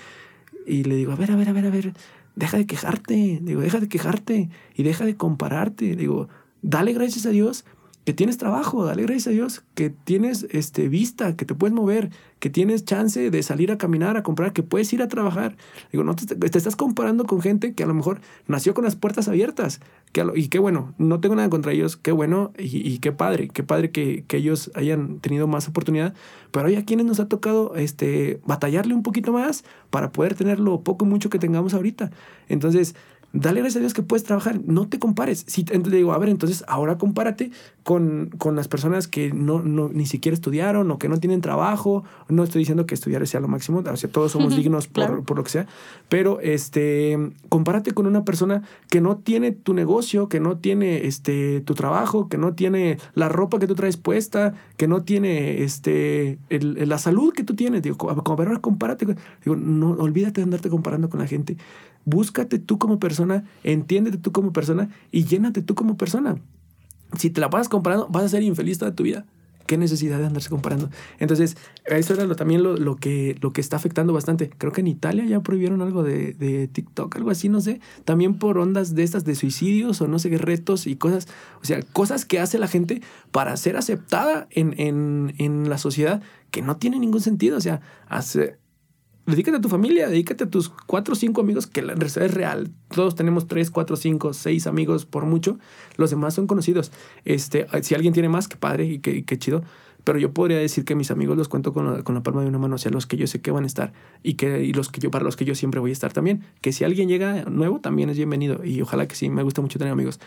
Y le digo, a ver, a ver, a ver, a ver, deja de quejarte, digo, deja de quejarte y deja de compararte, digo, dale gracias a Dios que tienes trabajo, dale gracias a Dios que tienes este, vista, que te puedes mover, que tienes chance de salir a caminar, a comprar, que puedes ir a trabajar. Digo, no te, te estás comparando con gente que a lo mejor nació con las puertas abiertas. Que y qué bueno, no tengo nada contra ellos, qué bueno y, y qué padre, qué padre que, que ellos hayan tenido más oportunidad. Pero hay a quienes nos ha tocado este, batallarle un poquito más para poder tener lo poco y mucho que tengamos ahorita. Entonces, dale gracias a Dios que puedes trabajar, no te compares. Si, entonces le digo, a ver, entonces ahora compárate con, con las personas que no, no, ni siquiera estudiaron o que no tienen trabajo. No estoy diciendo que estudiar sea lo máximo, o sea, todos somos dignos por, por, lo que sea, pero este, compárate con una persona que no tiene tu negocio, que no tiene este, tu trabajo, que no tiene la ropa que tú traes puesta, que no tiene este, el, la salud que tú tienes. Digo, como, pero compárate. Digo, no, olvídate de andarte comparando con la gente Búscate tú como persona, entiéndete tú como persona y llénate tú como persona. Si te la pasas comparando, vas a ser infeliz toda tu vida. ¿Qué necesidad de andarse comparando? Entonces, eso era lo, también lo, lo, que, lo que está afectando bastante. Creo que en Italia ya prohibieron algo de, de, TikTok, algo así, no sé. También por ondas de estas de suicidios o no sé qué retos y cosas. O sea, cosas que hace la gente para ser aceptada en, en, en la sociedad que no tiene ningún sentido. O sea, hace, dedícate a tu familia, dedícate a tus cuatro o cinco amigos, que la es real. Todos tenemos tres, cuatro, cinco, seis amigos por mucho. Los demás son conocidos. Este, si alguien tiene más, qué padre y qué, qué chido. Pero yo podría decir que mis amigos los cuento con la, con la, palma de una mano, o sea, los que yo sé que van a estar y, que, y los que yo, para los que yo siempre voy a estar también. Que si alguien llega nuevo, también es bienvenido. Y ojalá que sí, me gusta mucho tener amigos.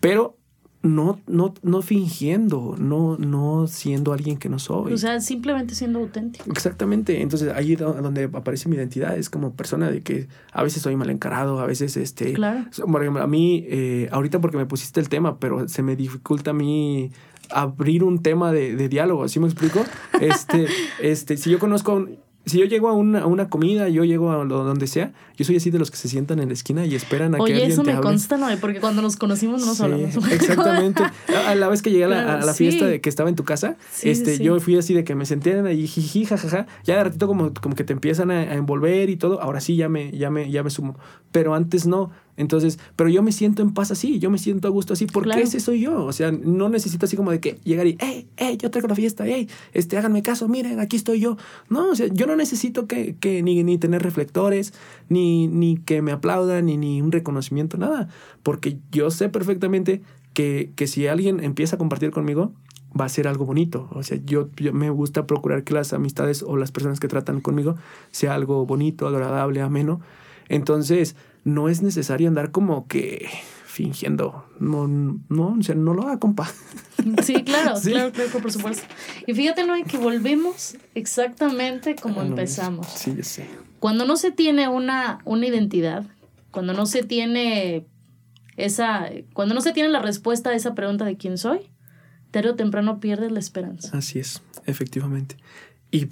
Pero no, no, no fingiendo, no, no siendo alguien que no soy. O sea, simplemente siendo auténtico. Exactamente. Entonces ahí es donde aparece mi identidad. Es como persona de que a veces soy mal encarado, a veces este. Claro. Por ejemplo, a mí, eh, ahorita porque me pusiste el tema, pero se me dificulta a mí abrir un tema de, de diálogo, ¿sí me explico? Este, este, si yo conozco si yo llego a una, a una comida, yo llego a lo, donde sea, yo soy así de los que se sientan en la esquina y esperan a que alguien eso me consta, ¿no? Porque cuando nos conocimos no nos hablamos. Exactamente. a la vez que llegué a la, fiesta de que estaba en tu casa, este, yo fui así de que me senté ahí, jiji, jajaja. Ya de ratito como, como que te empiezan a, a, envolver y todo. Ahora sí ya me, ya me, ya me sumo. Pero antes no. Entonces, pero yo me siento en paz así, yo me siento a gusto así, porque ese soy yo. O sea, no necesito así como de que llegar y, hey, hey, yo traigo la fiesta, hey, este, háganme caso, miren, aquí estoy yo. No, o sea, yo no necesito que, que ni, ni tener reflectores, ni, ni que me aplaudan, ni, ni un reconocimiento, nada. Porque yo sé perfectamente que, que si alguien empieza a compartir conmigo, va a ser algo bonito. O sea, yo, yo, me gusta procurar que las amistades o las personas que tratan conmigo sea algo bonito, agradable, ameno. Entonces, no es necesario andar como que fingiendo. No, no, o sea, no lo haga, compa. Sí, claro, claro, claro, por supuesto. Y fíjate, Noé, que volvemos exactamente como ah, empezamos. Sí, yo sé. Cuando no se tiene una, una identidad, cuando no se tiene esa, cuando no se tiene la respuesta a esa pregunta de quién soy, tarde o temprano pierdes la esperanza. Así es, efectivamente. Y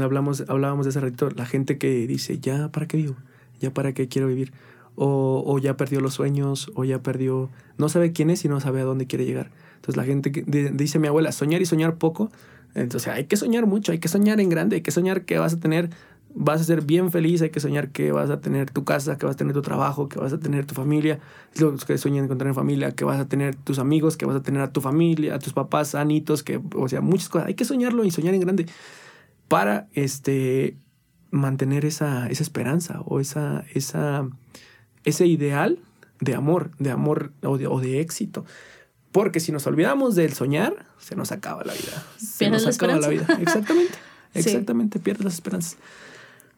hablamos, hablábamos de ese ratito, la gente que dice, ya, ¿para qué vivo? Ya para qué quiero vivir. O, ya perdió los sueños, o ya perdió, no sabe quién es y no sabe a dónde quiere llegar. Entonces la gente dice mi abuela, soñar y soñar poco. Entonces hay que soñar mucho, hay que soñar en grande, hay que soñar que vas a tener, vas a ser bien feliz, hay que soñar que vas a tener tu casa, que vas a tener tu trabajo, que vas a tener tu familia. Los que sueñan con tener familia, que vas a tener tus amigos, que vas a tener a tu familia, a tus papás sanitos, que, o sea, muchas cosas. Hay que soñarlo y soñar en grande para este mantener esa, esa esperanza o esa, esa, ese ideal de amor, de amor o de, o de, éxito. Porque si nos olvidamos del soñar, se nos acaba la vida. Se nos acaba la vida. Exactamente. Exactamente, pierdes las esperanzas.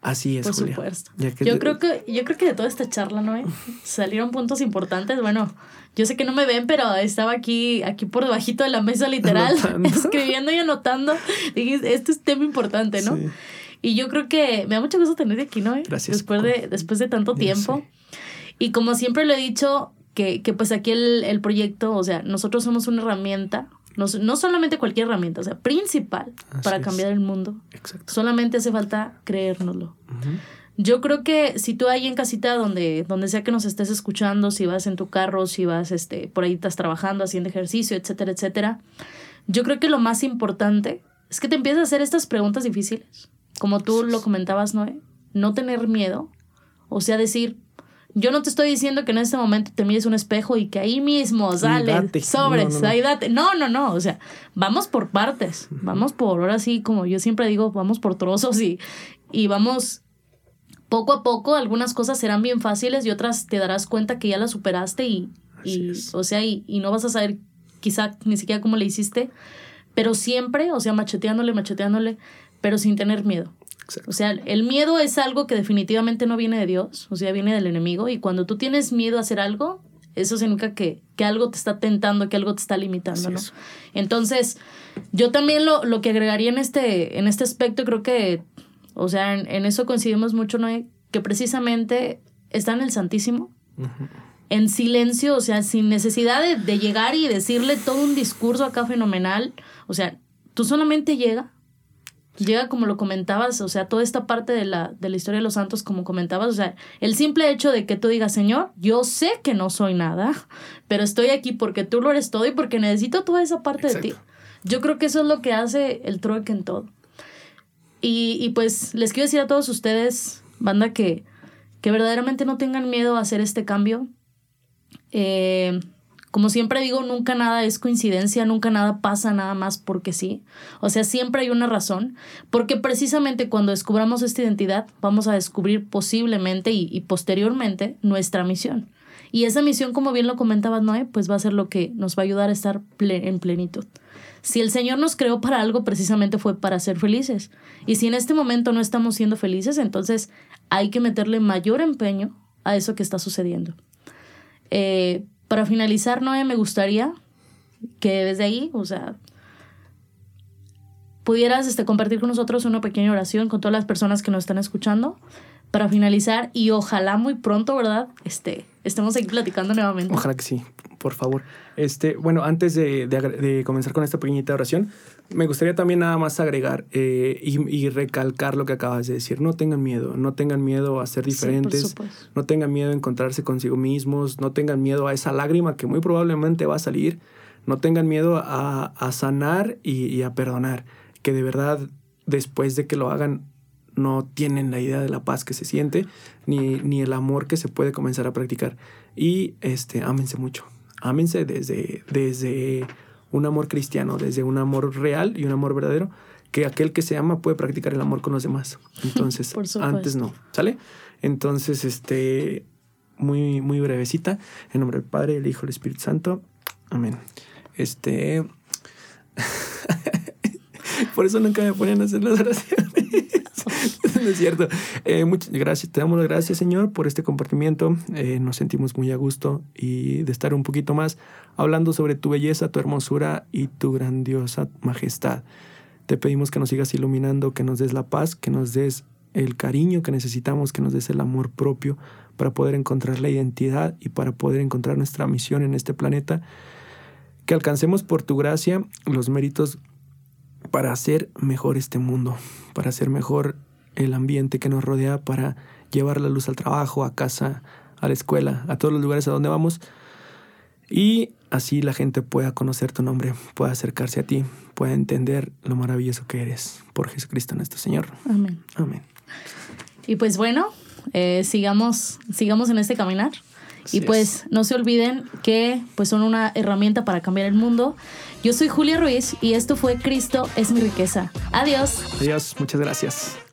Así es, Por supuesto. yo, creo que, yo creo que de toda esta charla, ¿no? Salieron puntos importantes. Bueno, yo sé que no me ven, pero estaba aquí, aquí por debajito de la mesa, literal, escribiendo y anotando. Dije, este es tema importante, ¿no? Sí. Y yo creo que me da mucho gusto tenerte aquí, ¿no? Gracias. Después de, después de tanto tiempo. Y como siempre lo he dicho, que, que pues aquí el, el, proyecto, o sea, nosotros somos una herramienta, no, no solamente cualquier herramienta, o sea, principal para cambiar el mundo. Exacto. Solamente hace falta creérnoslo. Yo creo que si tú ahí en casita, donde, donde sea que nos estés escuchando, si vas en tu carro, si vas este, por ahí estás trabajando, haciendo ejercicio, etcétera, etcétera, yo creo que lo más importante es que te empieces a hacer estas preguntas difíciles como tú lo comentabas, Noé, no tener miedo. O sea, decir, yo no te estoy diciendo que en este momento te mires un espejo y que ahí mismo sale sobres, ahí date. No, no, no. O sea, vamos por partes. Vamos por, ahora sí, como yo siempre digo, vamos por trozos y, y vamos poco a poco. Algunas cosas serán bien fáciles y otras te darás cuenta que ya las superaste y, y o sea, y, y no vas a saber quizá ni siquiera cómo le hiciste. Pero siempre, o sea, macheteándole, macheteándole, pero sin tener miedo. O sea, el miedo es algo que definitivamente no viene de Dios, o sea, viene del enemigo. Y cuando tú tienes miedo a hacer algo, eso significa que, que algo te está tentando, que algo te está limitando, ¿no? Entonces, yo también lo, lo, que agregaría en este, en este aspecto, creo que, o sea, en, eso coincidimos mucho, ¿no? Que precisamente está en el Santísimo, en silencio, o sea, sin necesidad de, de llegar y decirle todo un discurso acá fenomenal. O sea, tú solamente llega llega como lo comentabas, o sea, toda esta parte de la, de la historia de los santos, como comentabas, o sea, el simple hecho de que tú digas, Señor, yo sé que no soy nada, pero estoy aquí porque tú lo eres todo y porque necesito toda esa parte de ti. Yo creo que eso es lo que hace el trueque en todo. Y, y, pues les quiero decir a todos ustedes, banda, que, que verdaderamente no tengan miedo a hacer este cambio. Eh, como siempre digo, nunca nada es coincidencia, nunca nada pasa nada más porque sí. O sea, siempre hay una razón, porque precisamente cuando descubramos esta identidad vamos a descubrir posiblemente y, posteriormente nuestra misión. Y esa misión, como bien lo comentaba Noé, pues va a ser lo que nos va a ayudar a estar en plenitud. Si el Señor nos creó para algo, precisamente fue para ser felices. Y si en este momento no estamos siendo felices, entonces hay que meterle mayor empeño a eso que está sucediendo. Eh, para finalizar, Noé, me gustaría que desde ahí, o sea, pudieras este, compartir con nosotros una pequeña oración con todas las personas que nos están escuchando para finalizar y ojalá muy pronto, ¿verdad? Este, estemos aquí platicando nuevamente. Ojalá que sí, por favor. Este, bueno, antes de, de, comenzar con esta pequeñita oración, me gustaría también nada más agregar eh, y, recalcar lo que acabas de decir. No tengan miedo, no tengan miedo a ser diferentes, no tengan miedo a encontrarse consigo mismos, no tengan miedo a esa lágrima que muy probablemente va a salir, no tengan miedo a, a sanar y, y a perdonar, que de verdad después de que lo hagan no tienen la idea de la paz que se siente, ni, ni el amor que se puede comenzar a practicar. Y este, ámense mucho, ámense desde, desde un amor cristiano, desde un amor real y un amor verdadero, que aquel que se ama puede practicar el amor con los demás. Entonces, antes no, ¿sale? Entonces, este, muy, muy brevecita, en nombre del Padre, el Hijo y el Espíritu Santo. Amén. Este... Por eso nunca me ponían a hacer las oraciones. no es cierto. Eh, muchas gracias, te damos las gracias, Señor, por este compartimiento. Eh, nos sentimos muy a gusto y de estar un poquito más hablando sobre tu belleza, tu hermosura y tu grandiosa majestad. Te pedimos que nos sigas iluminando, que nos des la paz, que nos des el cariño que necesitamos, que nos des el amor propio para poder encontrar la identidad y para poder encontrar nuestra misión en este planeta. Que alcancemos por tu gracia los méritos para hacer mejor este mundo, para hacer mejor el ambiente que nos rodea, para llevar la luz al trabajo, a casa, a la escuela, a todos los lugares a donde vamos. Y así la gente pueda conocer tu nombre, pueda acercarse a ti, pueda entender lo maravilloso que eres por Jesucristo nuestro Señor. Amén. Amén. Y pues bueno, eh, sigamos, sigamos en este caminar. Y pues no se olviden que pues son una herramienta para cambiar el mundo. Yo soy Julia Ruiz y esto fue Cristo es mi riqueza. Adiós. Adiós, muchas gracias.